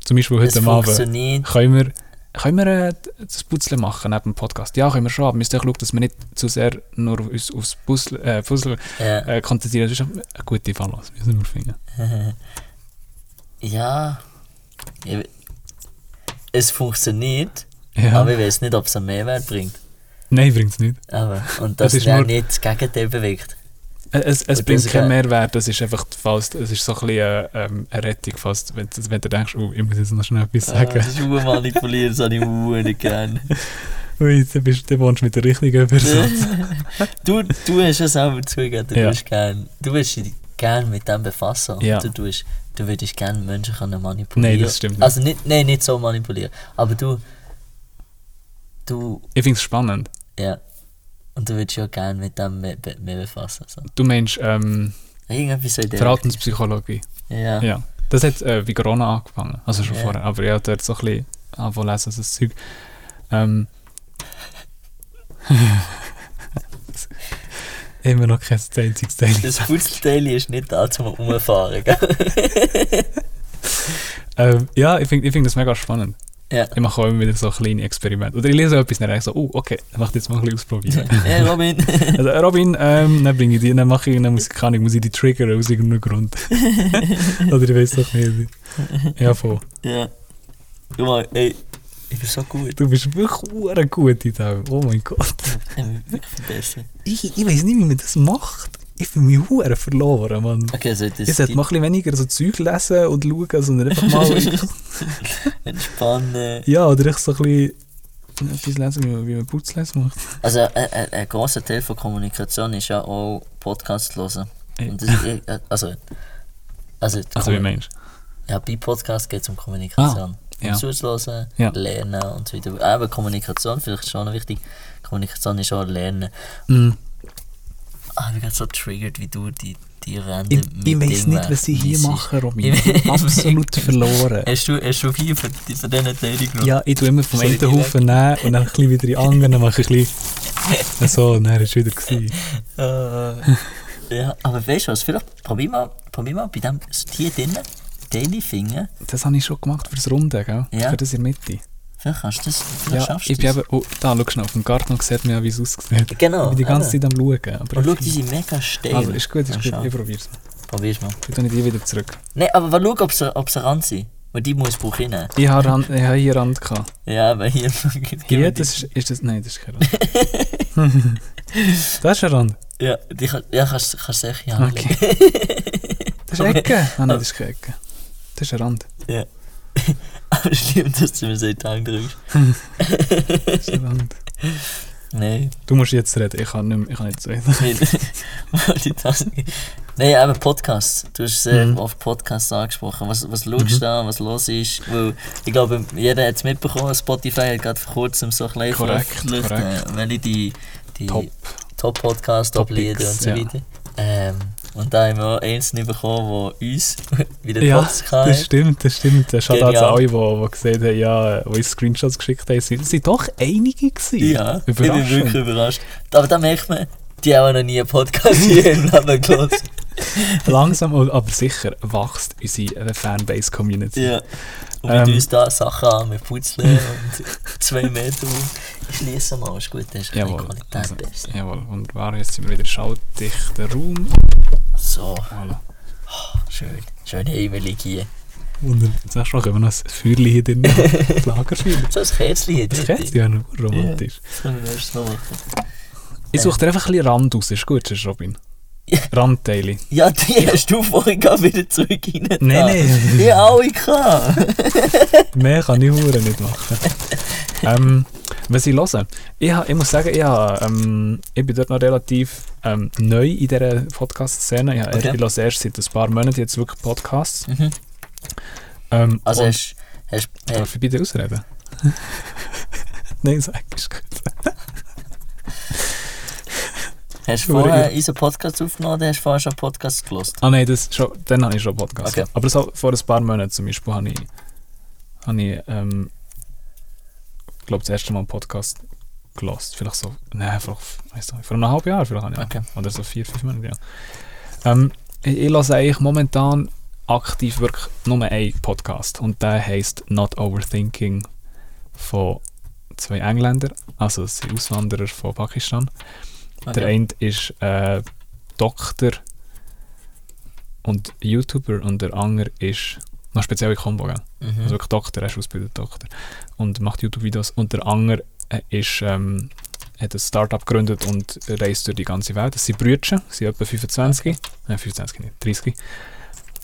Zum Beispiel Es heute Abend. funktioniert. Können wir, können wir äh, das Puzzle machen neben dem Podcast? Ja, können wir schon, aber wir müssen auch schauen, dass wir nicht zu sehr nur uns aufs Puzzle, äh, Puzzle Ja. äh, konzentrieren. Das ist eine gute Balance, müssen wir finden. ja. Es funktioniert, Ja. aber ich weiß nicht, ob es einen Mehrwert bringt. Nein, bringt es nicht. Aber, und Das das nur- nicht das Gegenteil bewegt. Äh, Es, es bringt keinen Mehrwert, das ist einfach fast, es ist so ein bisschen äh, ähm, eine Rettung fast, wenn, wenn du denkst, oh, ich muss jetzt noch schnell etwas Ah, sagen. das ist manipuliert, das habe ich ur nicht gern. Ui, dann, bist, dann wohnst du mit der richtigen Person. du, du hast ja selber zugegeben, du Ja. bist gern, du willst dich gern mit dem befassen. Ja. Du, tust, du würdest gerne Menschen können manipulieren. Nein, das stimmt nicht. Also nicht, nein, nicht so manipulieren. Aber du, du, Ich finde es spannend. ja. Und du würdest ja gerne mit dem mehr, mehr befassen. So. Du meinst ähm, Irgendwie so in der Verhaltenspsychologie. Ja. Ja. Das hat äh, wie Corona angefangen, also schon Ja. vorher. Aber ich habe dort so ein bisschen angefangen zu lesen, so das Zeug. Ähm, immer noch kein einziges Teil. Das Fußteil ist nicht da zum Umfahren, gell? Ähm, ja, ich finde ich find das mega spannend. Ja. Ich mache auch immer wieder so kleine Experimente. Oder ich lese etwas und dann denke ich so, oh, okay, dann mache ich jetzt mal ein bisschen ausprobieren. Hey Robin. also, Robin, ähm, dann bringe ich die, dann mache ich eine Musik, keine Ahnung, muss ich die triggern aus irgendeinem Grund. Oder ich weiß doch nicht. Ja, voll. ja. Guck mal, ey, ich bin so gut. Du bist wirklich gut in dem. Oh mein Gott. Ich. Ich, ich weiß nicht, wie man das macht. Ich fühle mich hure verloren, Mann. Okay, so das Ich sollte mal ein bisschen weniger so Zeug lesen und schauen, sondern einfach mal... entspannen. ja, oder ich so ein bisschen... Etwas lesen, wie man, wie man Putzlesen macht. Also ein, ein, ein grosser Teil von Kommunikation ist ja auch Podcast hören. Und das, äh, also, also, Also wie meinst ja, bei Podcast geht es um Kommunikation. Ah, ja. Um zuzuhören, Ja. lernen und so weiter. Aber Kommunikation, vielleicht schon wichtig, Kommunikation ist auch lernen. du? Mm. Ah, ich bin gerade so triggert, wie du die, die Rennen Ich, ich weiss nicht, was ich hier mache, Robin. Ich bin absolut verloren. Hast du, hast du viel von, von diesen Teilen genommen? Ja, ich tue immer vom einen Haufen nehmen und dann ein bisschen wieder in den anderen, dann mache ich ein bisschen so, und dann war es wieder. Gewesen. Äh, ja, aber weißt du was, vielleicht probier mal, probier mal bei dem, hier drinnen, Daily Finger, Das habe ich schon gemacht fürs Runde, gell? Ja. Für das in der Mitte. Vielleicht kannst du das, vielleicht Ja, ich bin eben, oh, da, schau schnell, auf dem Garten sieht man ja, wie es aussieht. Genau, Ich bin die ganze eben. Zeit am Schauen. Aber Und schau, ich- die sind mega steil. also, ist gut, ist gut, ich probiere es. Probier's mal. Ich tue die wieder zurück. Nein, aber schau, ob sie, ob sie ran sind. Weil die muss Buch rein. Ich habe, Rand, ich habe hier Rand gehabt. Ja, aber hier... Hier, das ist, ist das, nein, das ist kein Rand. das ist ein Rand. Ja, die kann, ja kannst, du echt hier Okay. Das ist eine Ecke. Ah, nein, das ist keine Ecke. Das ist ein Rand. Ja. Aber stimmt, dass du mir so in die Hand drückst. Rand. Nein. Du musst jetzt reden, ich kann nicht, mehr, ich kann nicht reden. Nein, aber Podcasts. Du hast sehr Mhm. oft Podcasts angesprochen. Was, was schaust du da, was los ist? Weil ich glaube, jeder hat es mitbekommen, Spotify hat gerade vor kurzem so ein Korrekt, korrekt. äh, welche die, die Top. Top-Podcasts, Top-Lieder Topics, und so ja. weiter. Ähm, und da haben wir einzelne bekommen, die uns wieder Ja, Podcast das stimmt, das stimmt. Das hat also alle, die, die gesehen haben, ja, die uns Screenshots geschickt haben, sind, sind doch einige gewesen. Ja, ich bin wirklich überrascht. Aber da merkt man, die haben noch nie einen Podcast hier im Leben gehört. Langsam, aber sicher wächst unsere Fanbase-Community. Ja. Und Ähm. mit uns da Sachen an, mit Putzle und zwei Meter. Ich schließe mal, ist gut, das ist keine Jawohl. Qualität Also, besser. jawohl. Und war jetzt sind wir wieder schalldichter Raum. So, Voilà. schön. Schön heimelig hier. Und jetzt hast du noch ein Feuerchen hier drin. Das Lagerfeuer. So ein Kerzchen hier. Ja noch romantisch. Das können wir erst noch machen. Ich suche dir einfach ein bisschen Rand aus, ist gut, ist Robin. Ja. Randteile. Ja, die hast du vorhin gerade wieder zurück rein. Nein, nein. Ja, alle gehabt. Mehr kann ich Hure nicht machen. ähm, was ich höre, ich, ha- ich muss sagen, ich, ha, ähm, ich bin dort noch relativ ähm, neu in dieser Podcast-Szene. Ich, ha- Okay. ich höre erst seit ein paar Monaten jetzt wirklich Podcasts. Mhm. Ähm, Also hast äh, Darf ich bitte ausreden? Nein, sag, ist gut. Hast du vorher unseren Podcast aufgenommen oder hast du vorher schon einen Podcast gelost? Ah nein, das schon, dann habe ich schon einen Podcast. Okay. Aber so, vor ein paar Monaten zum Beispiel habe ich, habe ich ähm, glaube, das erste Mal einen Podcast gelost. Vielleicht so, nein, vor, weiss nicht, vor einem halben Jahr vielleicht habe ich. Okay. Oder so vier, fünf Monate, ja. Ähm, ich, ich höre eigentlich momentan aktiv wirklich nur einen Podcast. Und der heisst Not Overthinking von zwei Engländern. Also sind Auswanderer von Pakistan. Der eine ist äh, Doktor und YouTuber und der andere ist noch speziell in Kombo, gell? Mhm. Also wirklich Doktor, er ist ausgebildeter Doktor und macht YouTube-Videos. Und der andere äh, ist, ähm, hat ein Startup gegründet und reist durch die ganze Welt. Das sind Brüder, sie sind etwa 25, nein 25 nicht, 30.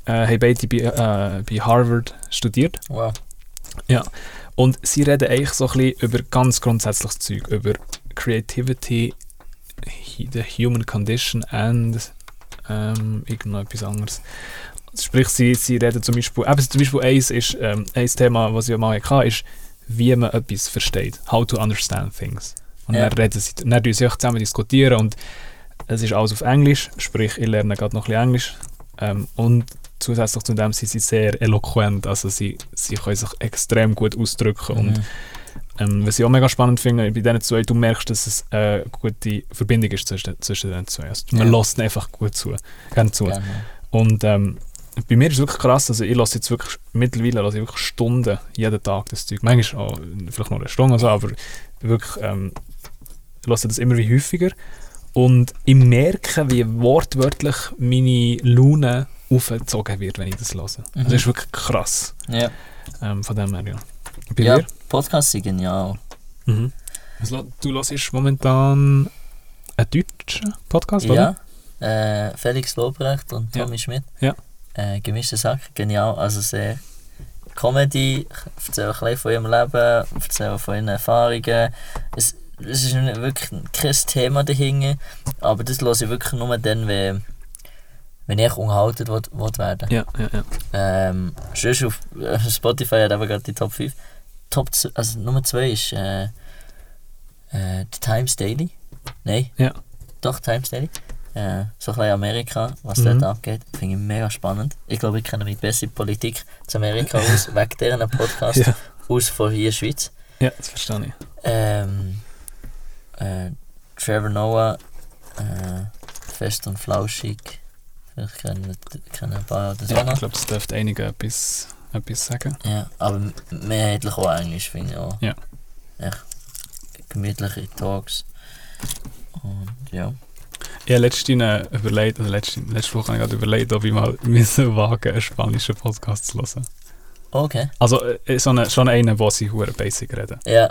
Äh, haben beide bei, äh, bei Harvard studiert. Wow. Und sie reden eigentlich so ein bisschen über ganz grundsätzliches Zeug, über Creativity, the human condition and ähm, irgendetwas anderes. Sprich, sie, sie reden zum Beispiel, eben zum Beispiel eins ist, ähm, ein Thema, was ich mal hatte, ist, wie man etwas versteht. How to understand things. Und Ja. dann reden sie, dann sie auch zusammen diskutieren und es ist alles auf Englisch, sprich, ich lerne gerade noch ein bisschen Englisch. Ähm, und zusätzlich zu dem sind sie sehr eloquent, also sie, sie können sich extrem gut ausdrücken und Mhm. Ähm, was ich auch mega spannend finde, bei diesen zwei, du merkst, dass es eine gute Verbindung ist zwischen, zwischen den zwei. Also, man Ja. lässt einfach gut zu, gerne zu. Gerne. Und ähm, bei mir ist es wirklich krass, also ich lasse jetzt wirklich, mittlerweile lasse ich wirklich Stunden, jeden Tag das Zeug. Manchmal auch, vielleicht noch eine Stunde oder so, aber wirklich, ähm, ich lasse das immer wie häufiger. Und ich merke, wie wortwörtlich meine Laune aufgezogen wird, wenn ich das höre. Also Mhm. das ist wirklich krass. Ja, Ähm, von dem her, ja. Bei ja dir? Podcasts sind genial. Mhm. Du hörst momentan einen deutschen Podcast, Ja, oder? Äh, Felix Lobrecht und Ja. Tommy Schmidt. Ja. Äh, gemischter Sack, genial. Also sehr Comedy, erzählen ein bisschen von ihrem Leben, erzählen von ihren Erfahrungen. Es, es ist wirklich kein Thema dahinter, aber das höre ich wirklich nur dann, wenn, wenn ich unterhalten will, will werden Ja, ja, ja. ähm, sonst auf äh, Spotify hat aber gerade die Top 5. Top, also Nummer 2 ist äh, äh, die Times Daily. Nein. Ja. Doch, Times Daily. Äh, so ein bisschen Amerika, was Mhm. dort abgeht, finde ich mega spannend. Ich glaube, ich kenne mich besser in Politik zu Amerika aus, wegen deren Podcast, Ja, aus von hier Schweiz. ja das verstehe ich. Ähm, äh, Trevor Noah, äh, Fest und Flauschig. Vielleicht kennen, kennen ein paar das Ja, ich glaube, das dürfte einige etwas, etwas sagen. Ja, aber mehrheitlich auch Englisch, finde ich auch. Ja. Echt gemütliche Talks. Und ja. Ich habe letztens überlegt, also letzte, letzte Woche habe ich gerade überlegt, ob ich mal müssen wagen einen spanischen Podcast zu hören. Okay. Also äh, so eine, schon einen, wo sie hure basic reden. Ja.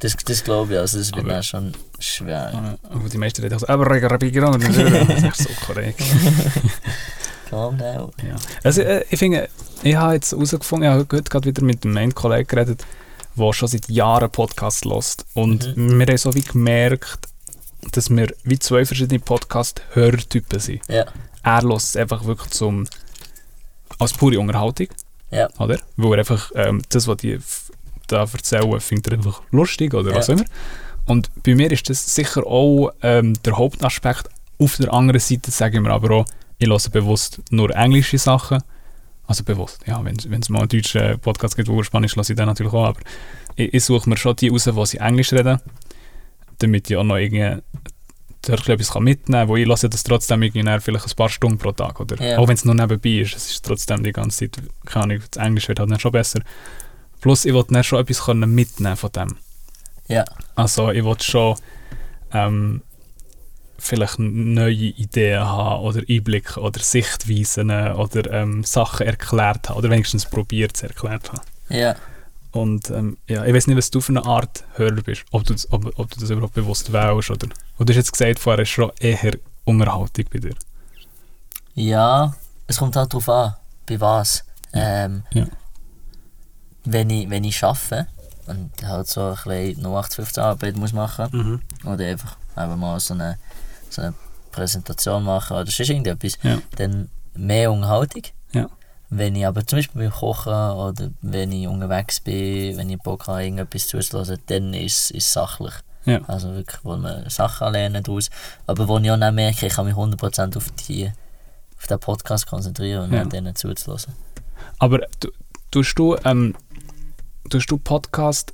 Das, das glaube ich, also das wird Aber- dann schon schwer. Äh, Wo die meisten reden auch so, aber Regarabigiron, das ist echt so korrekt. Calm down. Ja. Also, äh, ich finde, ich habe jetzt herausgefunden, ich habe heute gerade wieder mit einem Kollegen geredet, der schon seit Jahren Podcasts hört. Und wir haben so wie gemerkt, dass wir wie zwei verschiedene Podcast-Hörtypen sind. Ja. Er hört es einfach wirklich zum, als pure Unterhaltung. Ja. Oder? Weil er einfach ähm, das, was die da erzählen, findet er einfach lustig oder Ja. was immer. Und bei mir ist das sicher auch ähm, der Hauptaspekt. Auf der anderen Seite sage ich mir aber auch, ich höre bewusst nur englische Sachen. Also bewusst, ja, wenn es mal einen deutschen Podcast gibt, wo Spanisch lasse ich den natürlich auch, aber ich, ich suche mir schon die raus, die sie Englisch reden, damit ich auch noch irgendwie etwas kann mitnehmen kann, wo ich lasse das trotzdem irgendwie dann vielleicht ein paar Stunden pro Tag, oder? Ja. Auch wenn es nur nebenbei ist, es ist trotzdem die ganze Zeit, keine Ahnung, das Englisch wird halt dann schon besser. Plus, ich wollte dann schon etwas mitnehmen von dem. Ja. Also ich wollte schon ähm, vielleicht neue Ideen haben oder Einblicke oder Sichtweisen oder ähm, Sachen erklärt haben oder wenigstens probiert zu erklärt haben. Ja. Und ähm, ja, ich weiß nicht, was du für eine Art Hörer bist, ob du, das- ob, ob du das überhaupt bewusst wählst oder. Du hast jetzt gesagt, vorher ist schon eher Unterhaltung bei dir. Ja, es kommt halt drauf an, bei was. Ähm, Ja. Wenn ich, wenn ich arbeite und halt so ein bisschen 0815 Arbeit muss machen oder einfach eben mal so eine, so eine Präsentation machen oder sonst irgendetwas, Ja. dann mehr Unterhaltung. Ja. Wenn ich aber zum Beispiel beim Kochen oder wenn ich unterwegs bin, wenn ich Bock habe, irgendetwas zuzuhören, dann ist es sachlich. Ja. Also wirklich, wo man Sachen lernen daraus. Aber wo ich auch nicht merke, ich kann mich 100% auf, die, auf den Podcast konzentrieren und Ja. dann denen zuzuhören. Aber du, tust du, ähm, tust du Podcast,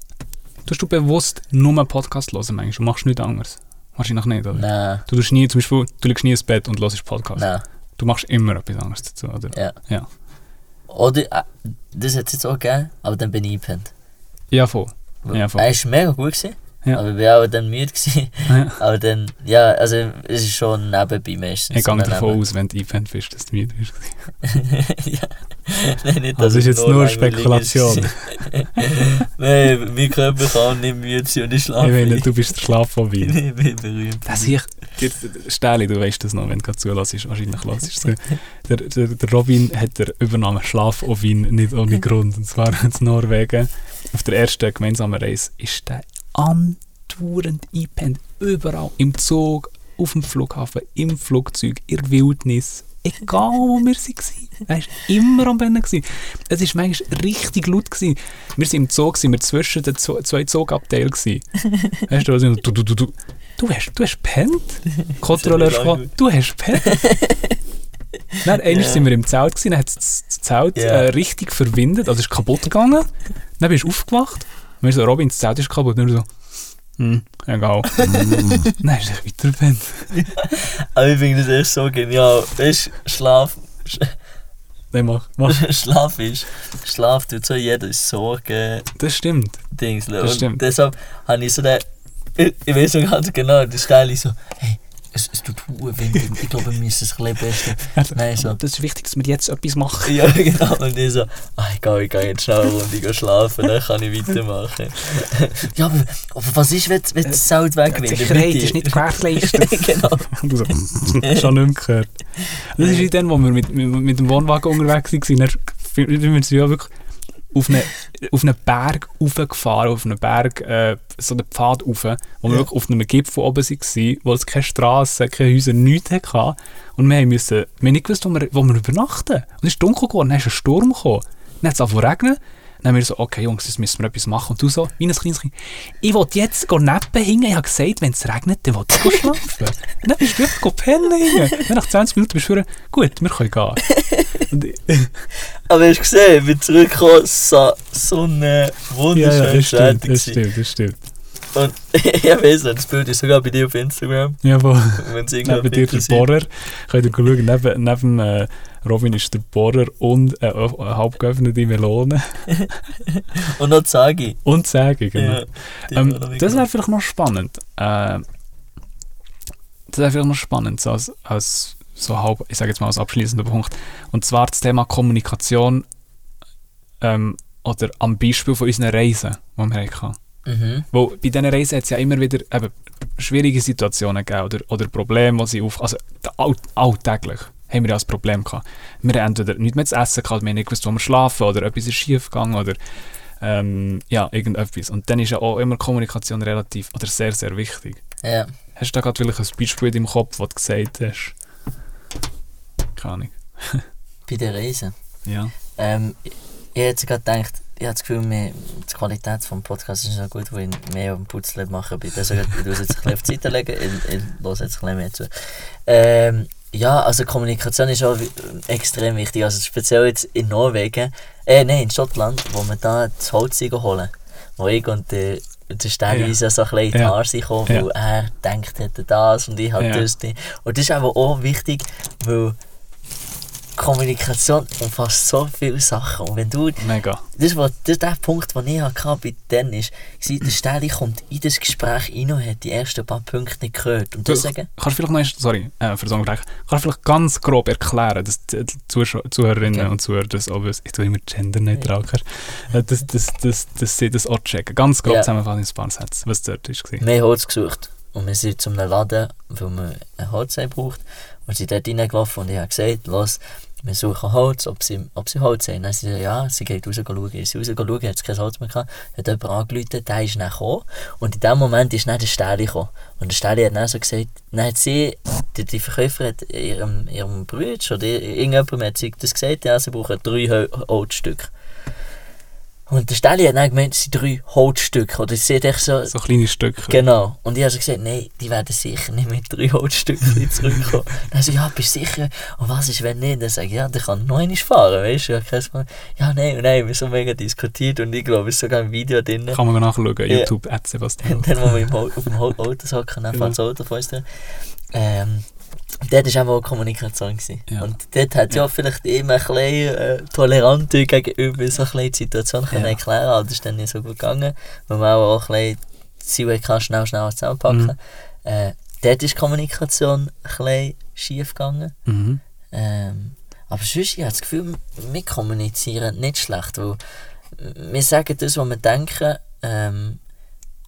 tust du bewusst nur Podcast hören manchmal und machst nichts anderes? Wahrscheinlich nicht, oder? Nein, Du tust nie, zum Beispiel, du liegst nie ins Bett und hörst Podcast. nein, Du machst immer etwas anderes dazu, oder? ja. Ja. Oder, äh, das hat es jetzt auch gegeben, aber dann bin ich eingepennt. Ja, voll. Ja, voll. Er war mega gut, gewesen, Ja. aber ich war auch dann müde. Gewesen. Ja. Aber dann, ja, also es ist schon nebenbei meistens. Ich gehe davon aus, wenn du eingepennt bist, dass du müde bist. ja. Nein, nicht, dass ist jetzt nur Spekulation. Nein, mein Körper kann nicht müde sein und ich schlafe Ich meine, du bist der Schlafphobie. Ich bin berühmt. Das ich, Stähli, du weißt das noch, wenn du gerade zulässt, wahrscheinlich lässt du der, der, der Robin hat der Übernahme Schlafovin nicht ohne Grund. Und zwar in Norwegen. Auf der ersten gemeinsamen Reise ist der andauernd eingepennt. Überall. Im Zug, auf dem Flughafen, im Flugzeug, in der Wildnis. Egal wo wir waren. Er war immer am Pennen. Es war manchmal richtig laut. Gewesen. Wir sind im Zug, wir zwischen den zwei Zugabteilen. Weißt du, also, du, du, du, du, du hast, du hast pennt. Kontrolleur kam, du hast pennt. Dann einmal Ja. sind wir im Zelt, gewesen, dann hat das das Zelt Ja. äh, richtig verwindet, also ist kaputt gegangen. Dann bist du aufgewacht. Und wir so, Robin, das Zelt ist kaputt. Und wir so, hm, egal. dann ist er weiter gepennt. Aber ich finde das echt so genial. Weißt du, Schlaf, Nein, mach, mach. Schlaf ist, Schlaf tut so jeder Sorge Das stimmt. Dings. Das und stimmt. deshalb habe ich so den, ich, ich weiß noch ganz genau, der Stelle so, hey, es, es tut hure windig. Ich glaube, wir müssen es ein bisschen besser. Nein, so. Das ist wichtig, dass wir jetzt etwas machen. Ja, genau. Und ich so, ah, ich gehe, ich gehe jetzt schnell eine Runde gehen schlafen, dann kann ich weitermachen. ja, aber, aber was ist, wenn, wenn das Zelt weg will? Sicherheit ist nicht gewährleistet. genau. Und du so, schon nicht mehr gehört. Das ist dann, wo wir mit, mit, mit dem Wohnwagen unterwegs waren. Dann wir ja wirklich auf einen, auf einen Berg raufgefahren, auf einen Berg, äh, so einen Pfad rauf, wo wir Ja. wirklich auf einem Gipfel oben waren, wo es keine Straße, keine Häuser, nichts hatte. Und wir müssen, wir haben nicht gewusst, wo wir, wo wir übernachten. Und es ist dunkel geworden, dann ist ein Sturm gekommen. Dann hat es angefangen zu regnen. Dann haben wir so, okay Jungs, jetzt müssen wir etwas machen. Und du so, wie ein kleines Kind, ich will jetzt neben hingen. Ich habe gesagt, wenn es regnet, dann will ich schlafen. Dann bist du wirklich pennen hingen. Dann nach 20 Minuten bist du wieder, gut, wir können gehen. Aber hast du gesehen, ich bin zurückgekommen, so, so eine ja, wunderschöne ja, das stimmt, Seite. das stimmt, das stimmt. Und ich weiß nicht, das Bild ist sogar bei dir auf Instagram. Jawohl. Wenn es Neben dir der Bohrer. Könnt ihr schauen, neben, neben äh, Robin ist der Bohrer und äh, eine halb geöffnete Melone. Und noch Zagi. Und Säge, genau. Ja, ähm, das wäre vielleicht noch spannend. Äh, das wäre vielleicht noch spannend, so als, als so halb, ich sage jetzt mal als abschließender Punkt. Und zwar das Thema Kommunikation ähm, oder am Beispiel von unseren Reisen, die wir hatten. Mhm. Weil bei diesen Reisen hat es ja immer wieder eben schwierige Situationen gegeben oder, oder Probleme, die sie auf... Also all, alltäglich haben wir ja ein Problem gehabt. Wir haben entweder nichts mehr zu essen gehabt, wir haben nicht gewusst, wo wir schlafen oder etwas ist schief gegangen oder ähm, ja, irgendetwas. Und dann ist ja auch immer Kommunikation relativ oder sehr, sehr wichtig. Ja. Hast du da gerade vielleicht ein Beispiel deinem Kopf, das du gesagt hast? Keine Ahnung. Bei der Reise. Ja. Ähm, ich hätte gerade gedacht, ich habe das Gefühl, wir, die Qualität des Podcasts ist so gut, weil ich mehr auf dem Putzle machen bin. Deswegen ich muss jetzt ein bisschen auf die Seite legen, ich, ich höre jetzt ein bisschen mehr zu. Ähm, ja, also Kommunikation ist auch extrem wichtig. Also speziell jetzt in Norwegen, äh, nein, in Schottland, wo wir da das Holz holen. Wo ich und der, der Stanley Ja. so ein bisschen in die Ja. Haare Ja. weil er denkt, hätte das und ich halt Ja. das. Und das ist aber auch wichtig, weil Kommunikation umfasst so viele Sachen. Und wenn du Mega. das, was, das ist der Punkt, den ich hatte bei denen ist, war, der Steli kommt in das Gespräch rein und hat die ersten paar Punkte nicht gehört. Und Du, deswegen, kannst du vielleicht noch, sorry, äh, für das kannst du vielleicht ganz grob erklären, dass die Zuschau Zuhörerinnen Okay. und Zuhörer das auch wissen, ich tue immer genderneutral, ja. dass, dass, dass, dass sie das auch checken. Ganz grob Ja. zusammenfassen in ein paar Sätzen, was dort war. wir haben Holz gesucht. Und wir sind zu einem Laden, weil man ein Holz braucht. Und sind dort reingelaufen und ich habe gesagt, los, wir suchen Holz, ob sie, ob sie Holz haben. Dann sie ja, sie geht raus schauen. Sie raus schauen, hat sie kein Holz mehr gehabt. Hat jemand angerufen, der ist dann gekommen. Und in dem Moment ist dann der Stähli gekommen. Und der Stähli hat dann so gesagt, dann hat sie, die, die Verkäufer hat ihrem, ihrem Bruder oder irgendjemandem hat sie das gesagt, ja, sie brauchen drei Hol- Holzstücke. Und der Stähli hat dann gemeint, es sind drei Holzstücke. Oder sie hat echt so, So kleine Stücke. Genau. Und ich habe so gesagt, nein, die werden sicher nicht mit drei Holzstücken zurückkommen. dann so, ja, bist du sicher? Und was ist, wenn nicht? Dann sage ich, ja, der kann noch einmal fahren, weißt du? Ja, ja, nein, und nein, wir haben so mega diskutiert und ich glaube, es ist sogar ein Video drin. Kann man nachschauen, Ja. YouTube, at Sebastian. Und dann, wo wir auf dem Auto hocken, dann fährt das Auto von uns drin. Ähm, dort war auch Kommunikation. Gewesen. Ja. Und dort hat ja, vielleicht immer ein bisschen äh, toleranter gegenüber so ein die Situation können Ja. erklären aber das ist dann nicht so gut gegangen, weil man auch ein bisschen das Ziel kann, schnell, schnell zusammenpacken. Mhm. Äh, dort ist Kommunikation ein schief gegangen. Mhm. Ähm, aber sonst, ich habe das Gefühl, wir kommunizieren nicht schlecht, weil wir sagen das, was wir denken ähm,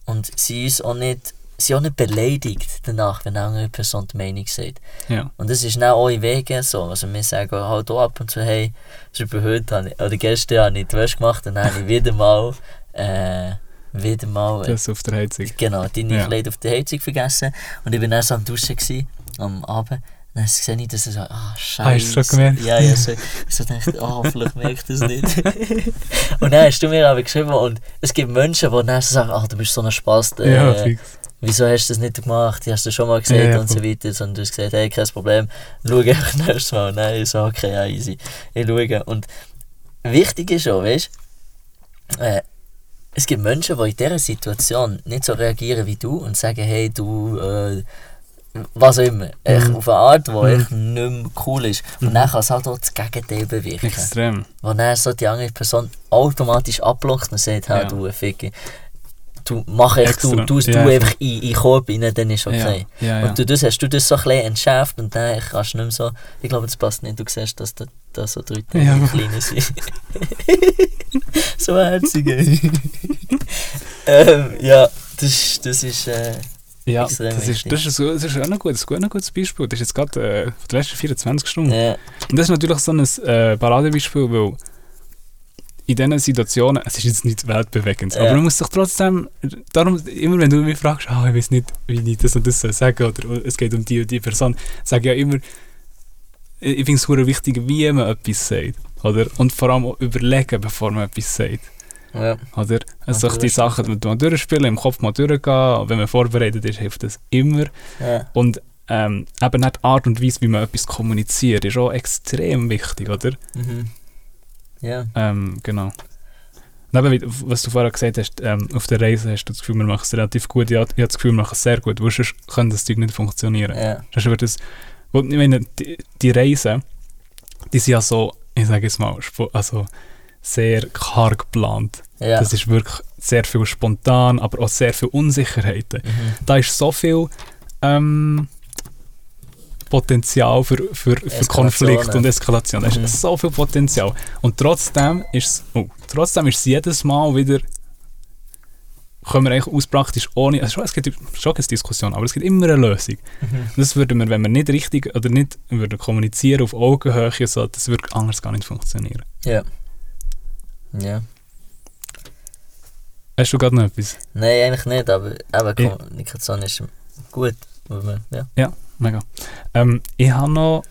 und sie uns auch nicht, sie auch nicht beleidigt danach, wenn eine andere Person die Meinung sagt. Ja. Und das ist auch in Wegen so. Also wir sagen halt auch ab und zu, hey, Beispiel heute habe ich, oder gestern habe ich die Wäsche gemacht und dann habe ich wieder mal, äh, wieder mal, äh, Das auf der Heizung. genau, deine Ja. Kleider auf der Heizung vergessen und ich bin dann so am Duschen gewesen, am Abend. Und dann sehe ich, dass er so, ah, scheiße. Hast du schon gemerkt? Ja, ja, so, so dachte, oh, vielleicht merkt er es nicht. und dann hast du mir aber geschrieben und es gibt Menschen, die dann so sagen, ach, du bist so ein Spaß. Äh, ja, fix. wieso hast du das nicht gemacht? Hast du schon mal gesagt Ja, und so weiter. Sondern du hast gesagt, hey, kein Problem, schau einfach nächstes Mal. Nein, ich so, okay, ja, easy. Ich schaue. Und wichtig ist auch, weißt du, äh, es gibt Menschen, die in dieser Situation nicht so reagieren wie du und sagen, hey, du, äh, was auch immer. Mhm. auf eine Art, die Mhm. nicht mehr cool ist. Und Mhm. dann kann es halt auch das Gegenteil bewirken. Extrem. Wo dann so die andere Person automatisch abblockt und sagt, hey, Ja. du Ficker. du mach du, Extra. du, du Ja, einfach in, in den Korb rein, dann ist okay. Ja, ja, ja. Und du, das hast du das so ein bisschen entschärft und dann kannst du nicht mehr so, ich glaube, das passt nicht, du siehst, dass da, da so drei Ja. kleine sind. so herzig, ähm, ja, das, das ist, äh, ja, das ist, das ist, das ist auch noch gut, das ist ein gutes Beispiel. Das ist jetzt gerade äh, von den letzten 24 Stunden. ja, Und das ist natürlich so ein äh, Paradebeispiel, weil in diesen Situationen, es ist jetzt nicht weltbewegend, Ja. aber man muss sich trotzdem, darum, immer wenn du mich fragst, ah, ich weiß nicht, wie ich das und das soll sagen oder es geht um die und die Person, sage ich ja immer, ich finde es wichtig, wie man etwas sagt. Oder? Und vor allem auch überlegen, bevor man etwas sagt. Ja, Oder? Also Und die Sachen die mal durchspielen, im Kopf mal durchgehen, wenn man vorbereitet ist, hilft das immer. ja, Und ähm, eben nicht die Art und Weise, wie man etwas kommuniziert, ist auch extrem wichtig, oder? mhm. ja, Ähm, genau. Und eben, was du vorher gesagt hast, ähm, auf der Reise hast du das Gefühl, wir machen es relativ gut. Ich, habe ich habe das Gefühl, wir machen es sehr gut, weil sonst kann das Zeug nicht funktionieren. ja, Sonst wird das, ich meine, die, die Reisen, die sind ja so, ich sage jetzt mal, also sehr karg geplant. ja, Das ist wirklich sehr viel spontan, aber auch sehr viel Unsicherheiten. mhm. Da ist so viel ähm, Potenzial für, für, für. Konflikt und Eskalation. Da Mhm. ist so viel Potenzial. Und trotzdem ist es oh, trotzdem ist es jedes Mal wieder können wir eigentlich aus praktisch ohne, also es gibt schon eine Diskussion, aber es gibt immer eine Lösung. Mhm. Das würden wir, wenn wir nicht richtig oder nicht würden kommunizieren auf Augenhöhe, so, das würde anders gar nicht funktionieren. ja, ja. Hast du gerade noch etwas? Nein, eigentlich nicht, aber eben Ja. Kommunikation ist gut. man- Ja. Mega. Ähm, ich habe noch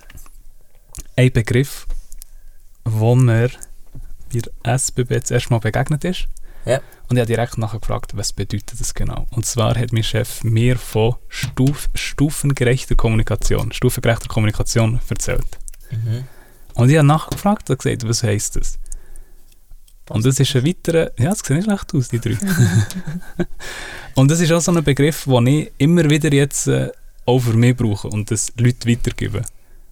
einen Begriff, wo mir bei SBB das erste Mal begegnet ist. Ja. Und ich habe direkt nachher gefragt, was bedeutet das genau? Und zwar hat mein Chef mir von Stuf stufengerechter Kommunikation, stufengerechter Kommunikation erzählt. Mhm. Und ich habe nachgefragt und gesagt, was heisst das? Und das ist ein weiterer, ja, das sieht nicht schlecht aus, die drei. und das ist auch so ein Begriff, den ich immer wieder jetzt äh, auch für mich brauche und das Leute weitergeben.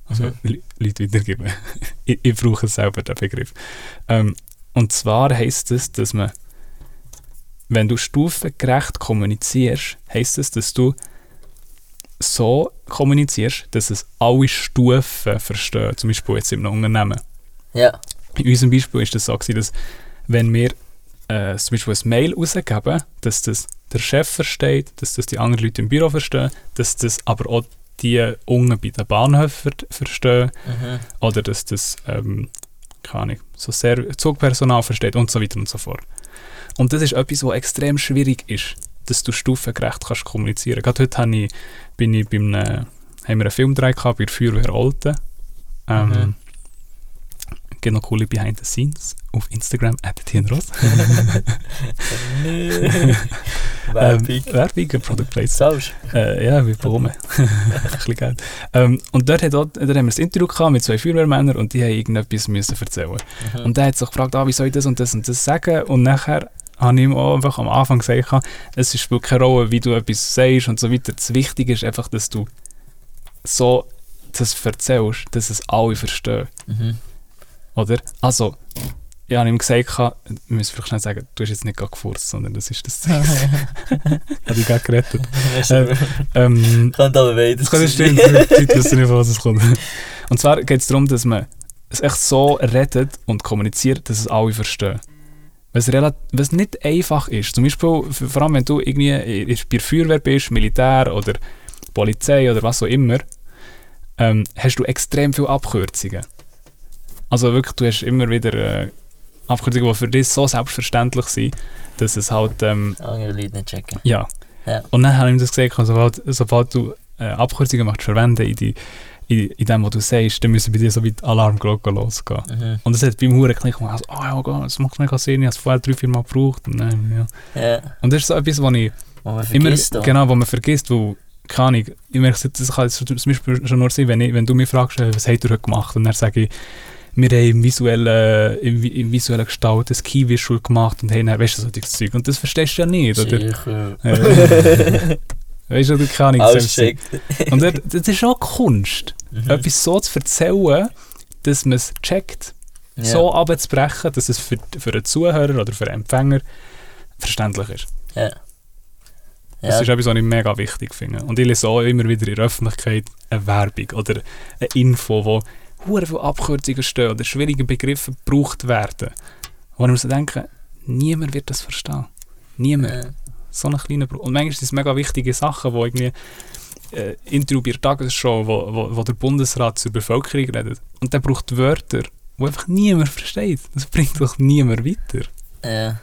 Also Mhm. Le- Leute weitergeben. ich, ich brauche selber den Begriff. Ähm, und zwar heisst es, dass man, wenn du stufengerecht kommunizierst, heisst es, dass du so kommunizierst, dass es alle Stufen verstehen. Zum Beispiel jetzt im Unternehmen. Ja. In unserem Beispiel ist das so, gewesen, dass wenn wir äh, zum Beispiel ein Mail rausgeben, dass das der Chef versteht, dass das die anderen Leute im Büro verstehen, dass das aber auch die unten bei den Bahnhöfen ver verstehen Mhm. oder dass das, ähm, keine Ahnung, so sehr Zugpersonal versteht und so weiter und so fort. Und das ist etwas, was extrem schwierig ist, dass du stufengerecht kannst kommunizieren. Gerade heute ich, bin ich beim, haben wir einen Film gehabt bei der Feuerwehr Olten. Ähm, Mhm. Gibt noch coole Behind the Scenes auf Instagram, at Ross. Nö. ähm, Werbung. Werbung, ein Product Placement. Äh, ja, wie Blumen. ein bisschen Geld. Ähm, und dort, hat auch, dort haben wir ein Interview gehabt mit zwei Feuerwehrmännern und die haben irgendetwas müssen erzählen. Mhm. Und der hat sich gefragt, ah, wie soll ich das und das und das sagen? Und nachher habe ich ihm auch einfach am Anfang gesagt, es spielt keine Rolle, wie du etwas sagst und so weiter. Das Wichtige ist einfach, dass du so das erzählst, dass es alle verstehen. Mhm. Oder? Also, ich habe ihm gesagt, ich muss vielleicht schnell sagen, du hast jetzt nicht gerade gefurzt, sondern das ist das Ziel. Hat ich gerade gerettet. Äh, Ähm, Kann aber beides das kann nicht stimmen, die Leute wissen nicht, von was es kommt. Und zwar geht es darum, dass man es echt so redet und kommuniziert, dass es alle verstehen. Was, was nicht einfach ist, zum Beispiel, vor allem wenn du irgendwie bei der Feuerwehr bist, Militär oder Polizei oder was auch immer, ähm, hast du extrem viele Abkürzungen. Also wirklich, du hast immer wieder äh, Abkürzungen, die für dich so selbstverständlich sind, dass es halt ähm, Andere Leute nicht checken. ja. Ja. Und dann habe ich ihm das gesagt, also, sobald, sobald du äh, Abkürzungen machst, verwenden in, die, in, in dem, was du sagst, dann müssen bei dir so wie die Alarmglocken losgehen. Mhm. Und das hat beim Huren Klick gemacht, also, oh ja, Gott, das macht mega Sinn, ich habe es vorher drei, vier Mal gebraucht. Und, dann, ja. Ja. und das ist so etwas, was ich Und man immer, vergisst da. genau, was man vergisst, wo, keine Ahnung, ich merke, das kann jetzt zum Beispiel schon nur sein, wenn, ich, wenn du mich fragst, äh, was habt ihr heute gemacht, und dann sage ich, wir haben im visuellen, im, vi- im visuellen Gestalt ein Key-Visual gemacht und haben dann, weißt du, so das Zeug. Und das verstehst du ja nicht, oder? Sicher. Äh, weißt du, du selbst- checkt. Und das, das ist auch Kunst, Mhm. etwas so zu erzählen, dass man es checkt, Ja. so abzubrechen, dass es für, für einen Zuhörer oder für einen Empfänger verständlich ist. Ja. Das Ja. ist etwas, was ich mega wichtig finde. Und ich lese auch immer wieder in der Öffentlichkeit eine Werbung oder eine Info, wo hure viele Abkürzungen stehen oder schwierige Begriffe gebraucht werden. Wo ich mir so denke, niemand wird das verstehen. Niemand. Ja. So ein kleiner Bruch. Und manchmal sind es mega wichtige Sachen, wo irgendwie äh, Interview bei der Tagesschau, wo, wo, wo der Bundesrat zur Bevölkerung redet. Und der braucht Wörter, die einfach niemand versteht. Das bringt doch niemand weiter. Ja.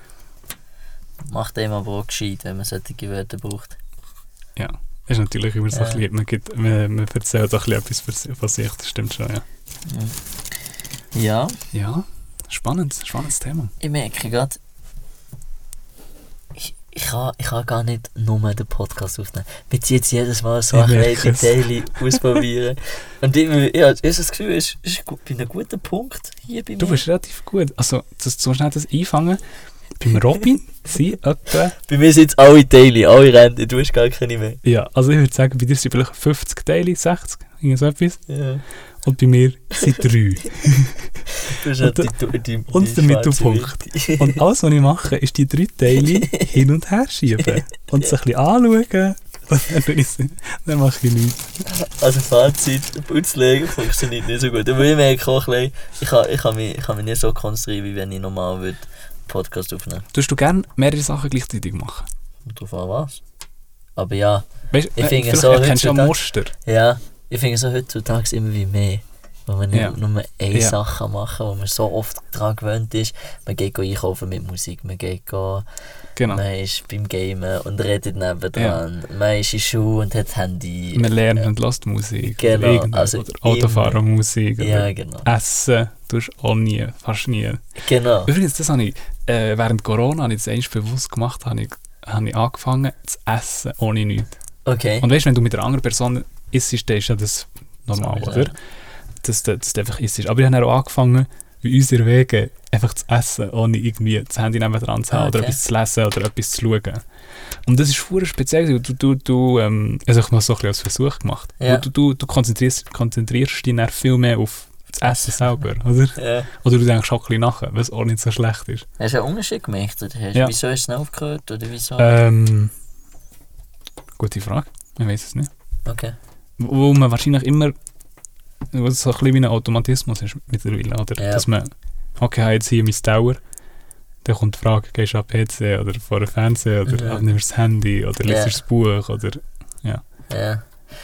Macht einem aber auch gescheit, wenn man solche Wörter braucht. Das ist natürlich immer so Ja. ein bisschen, man, gibt, man, man erzählt auch ein bisschen etwas von sich, das stimmt schon, ja. Ja, Ja, spannend, spannendes Thema. ich merke gerade, ich, ich, kann, ich kann gar nicht nur den Podcast aufnehmen. Wir ziehen jetzt jedes Mal so Ich ein. Detail ausprobieren. Und ich, ich, habe das Gefühl, es ist, ist bei einem guten Punkt hier bei mir. Du bist relativ gut. Also, das, so schnell das einfangen. Beim Robin sind etwa, Bei mir sind es alle Teile, alle Rennen, du hast gar keine mehr. ja, also ich würde sagen, bei dir sind vielleicht 50 Teile, 60, irgend so etwas. Ja. Und bei mir sind drei. Und halt die, die, die, und der Mittelpunkt. Und alles, was ich mache, ist die drei Teile hin und her schieben. Und sie ein bisschen anschauen. Dann, mache ich nichts. Also Fazit, Putzlegen funktioniert nicht so gut. Aber ich merke auch ein bisschen, ich kann, ich kann, mich, ich kann mich nicht so konzentrieren, wie wenn ich normal würde Podcast aufnehmen Tust du gerne mehrere Sachen gleichzeitig machen? würde. Drauf an was. Aber ja, Weißt, Ich äh, finde vielleicht so ja heutzutage- Muster. ja, ich finde so heutzutage immer wie mehr. Wo man Ja. nur eine Ja. Sache machen kann, wo man so oft daran gewöhnt ist. Man geht einkaufen mit Musik, man geht go, Genau. man ist beim Gamen und redet nebendran. Man ist in Schuhe und hat das Handy. Man lernt und lässt Musik. Genau, oder, also oder Autofahren Musik. Ja, genau. Essen tust du auch nie, fast nie. Genau. Übrigens, das habe ich, äh, während Corona habe ich das eigentlich bewusst gemacht, habe ich, habe ich angefangen zu essen ohne nichts. Okay. Und weißt du, wenn du mit einer anderen Person isst, dann ist ja das normal, So, oder? ja. Dass, dass du einfach isst. Aber ich habe auch angefangen, wie unsere Wege, einfach zu essen, ohne irgendwie das Handy nebendran zu haben Ah, oder okay. etwas zu lesen oder etwas zu schauen. Und das ist voll speziell. Du, du, du ähm, also ich habe so ein bisschen als Versuch gemacht. Ja. Du, du, du konzentrierst, konzentrierst dich dann viel mehr auf das Essen selber, oder? Ja. Oder du denkst auch ein bisschen nachher, was auch nicht so schlecht ist. Hast du einen Unterschied gemerkt? Oder hast, Ja. Wieso hast du es aufgehört? Oder wieso? Ähm, gute Frage. Ich weiß es nicht. Okay. Wo man wahrscheinlich immer wo so ein bisschen wie ein Automatismus ist mittlerweile, oder? Ja. Dass man, okay, jetzt hier mein Tower, dann kommt die Frage, gehst du am PC oder vor dem Fernseher oder ah, nimmst du das Handy oder Ja. liest du das Buch oder... Ja. Es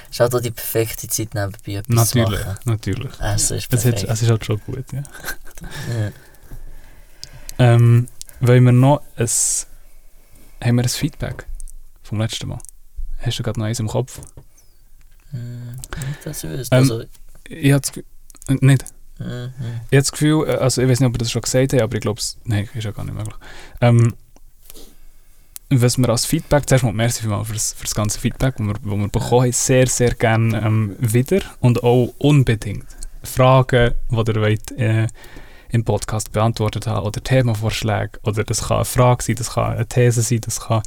ist halt auch die perfekte Zeit nebenbei etwas Natürlich, zu machen. natürlich. Essen ist Es, perfekt. es ist halt schon gut, ja. ja. Ähm, wollen wir noch ein... Haben wir ein Feedback vom letzten Mal? Hast du gerade noch eins im Kopf? Hm, nicht, dass ich wüsste. Ähm, also, Ich habe das Gefühl... äh, Nicht? hm, hm. Ich habe das Gefühl, äh, also ich weiß nicht, ob ihr das schon gesagt habt, aber ich glaube es, nein, ist ja gar nicht möglich. Ähm, was wir als Feedback, zuerst mal merci für das, für das ganze Feedback, das wir, wo wir bekommen haben, sehr, sehr gerne ähm, wieder und auch unbedingt Fragen, die ihr wollt, äh, im Podcast beantwortet haben oder Themenvorschläge oder das kann eine Frage sein, das kann eine These sein, das kann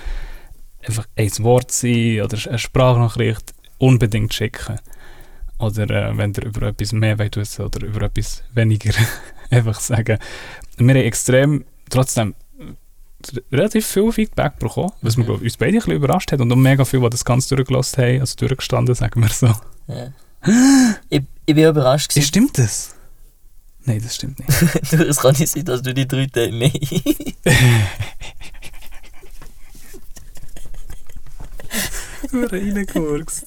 einfach ein Wort sein oder eine Sprachnachricht, unbedingt schicken. Oder äh, wenn ihr über etwas mehr wollt wissen oder über etwas weniger, einfach sagen. Wir haben extrem, trotzdem, relativ viel Feedback bekommen, was Mhm. uns beide ein bisschen überrascht hat und auch mega viel, die das ganz durchgelassen haben, also durchgestanden, sagen wir so. Ja. ich, ich bin überrascht gewesen. stimmt das? Nein, das stimmt nicht. Du, es kann nicht sein, dass du die drei Teile nicht. Du reingewurkst.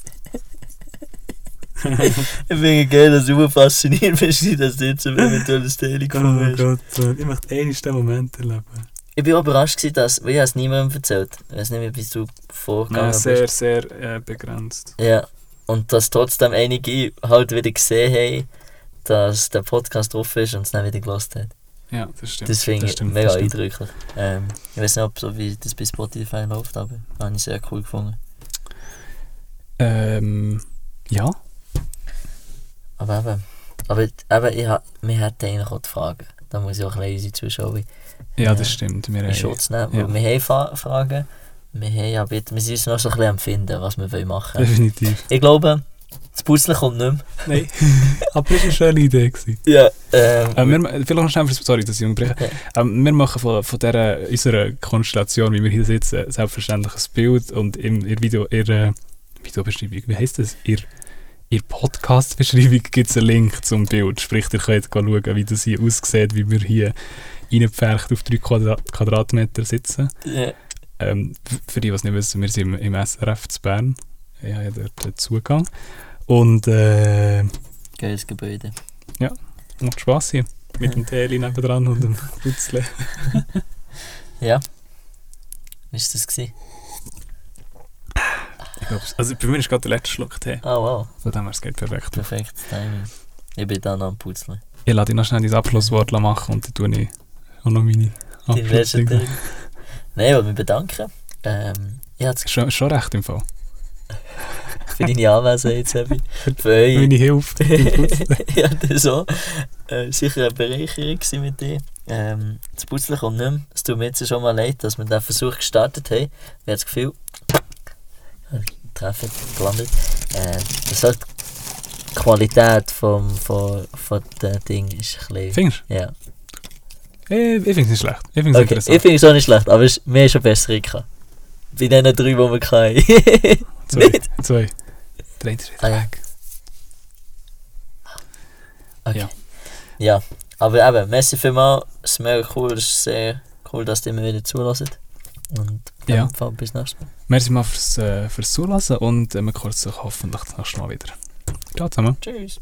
ich finde geil, dass du fasziniert bist, dass du jetzt ein eventuelles Teil gefunden hast. Oh Gott, ich möchte einen den Moment erleben. Ich bin überrascht dass, weil ich es niemandem erzählt. Ich weiß nicht wie du vorgegangen Ja, bist. sehr, sehr äh, begrenzt. Ja, und dass trotzdem einige halt wieder gesehen haben, dass der Podcast drauf ist und es dann wieder gelost hat. Ja, das stimmt. Das finde ich mega das stimmt. eindrücklich. Ähm, ich weiß nicht, ob so wie das bei Spotify läuft, aber habe ich sehr cool gefunden. Ähm, ja. Aber eben, aber eben ich wir hätten eigentlich auch die Frage. Da muss ich auch ein bisschen unsere Zuschauer Ja, das stimmt. Wir in Schutz nehmen. ja. Wir haben Fa Fragen, wir, haben aber, wir sind uns noch so ein bisschen am Finden, was wir wollen machen definitiv. Ich glaube, das Puzzle kommt nicht mehr. Nein. Aber es war eine schöne Idee. Gewesen. Ja, Ähm, Äh, wir, vielleicht noch schnell, sorry, dass ich unterbreche. Ja. Ähm, wir machen von, von dieser, unserer Konstellation, wie wir hier sitzen, selbstverständlich ein Bild und im ihr Video, ihre Videobeschreibung, wie heisst das? Ihr, ihr Podcast-Beschreibung gibt es einen Link zum Bild. Sprich, ihr könnt schauen, wie das hier aussieht, wie wir hier reingepfercht auf drei Quadra Quadratmeter sitzen. ja. Ähm, für die, die es nicht wissen, wir sind im, im SRF zu Bern. Ich habe ja dort Zugang. Und äh, Geiles Gebäude. macht Spass hier. Mit dem Teli nebendran und dem Putzle. Ja. Wie war das? Gewesen? Ich glaub, also bei mir ist gerade der letzte Schluck Tee. Oh wow, Von dem her, es geht perfekt. perfektes Timing. Ich bin dann am Putzeln. Ich lasse dich noch schnell dein Abschlusswort machen und dann tue ich auch noch meine Abschlussdinge. Ding. Nein, ich wollte mich bedanken. Ähm, Schon, schon recht im Fall. für deine Anwesenheit, Sebi. Für Meine euch. Hilfe ja, das so. Äh, sicher eine Bereicherung mit dir. Ähm, das Putzeln kommt nicht mehr. Es tut mir jetzt schon mal leid, dass wir den Versuch gestartet haben. Ich habe das Gefühl, treffend gelandet. Äh, das hat die Qualität vom, von, von dem Ding ist ein bisschen... Findest Ja. Ich, ich finde es nicht schlecht. Ich finde es Okay, interessant. ich finde es auch nicht schlecht, aber es ist mehr schon besser gehabt. Bei diesen drei, die wir hatten. Zwei. Zwei. Drei ist wieder Ah, ja. weg. Okay. Ja. Ja. aber eben, merci vielmals. Es ist mega cool, es ist sehr cool, dass ihr mir wieder zulässt. Und Ja. Fall, bis nächstes Mal. Merci mal fürs, äh, fürs Zulassen und äh, wir uns hoffentlich das nächste Mal wieder. Ciao zusammen. Tschüss.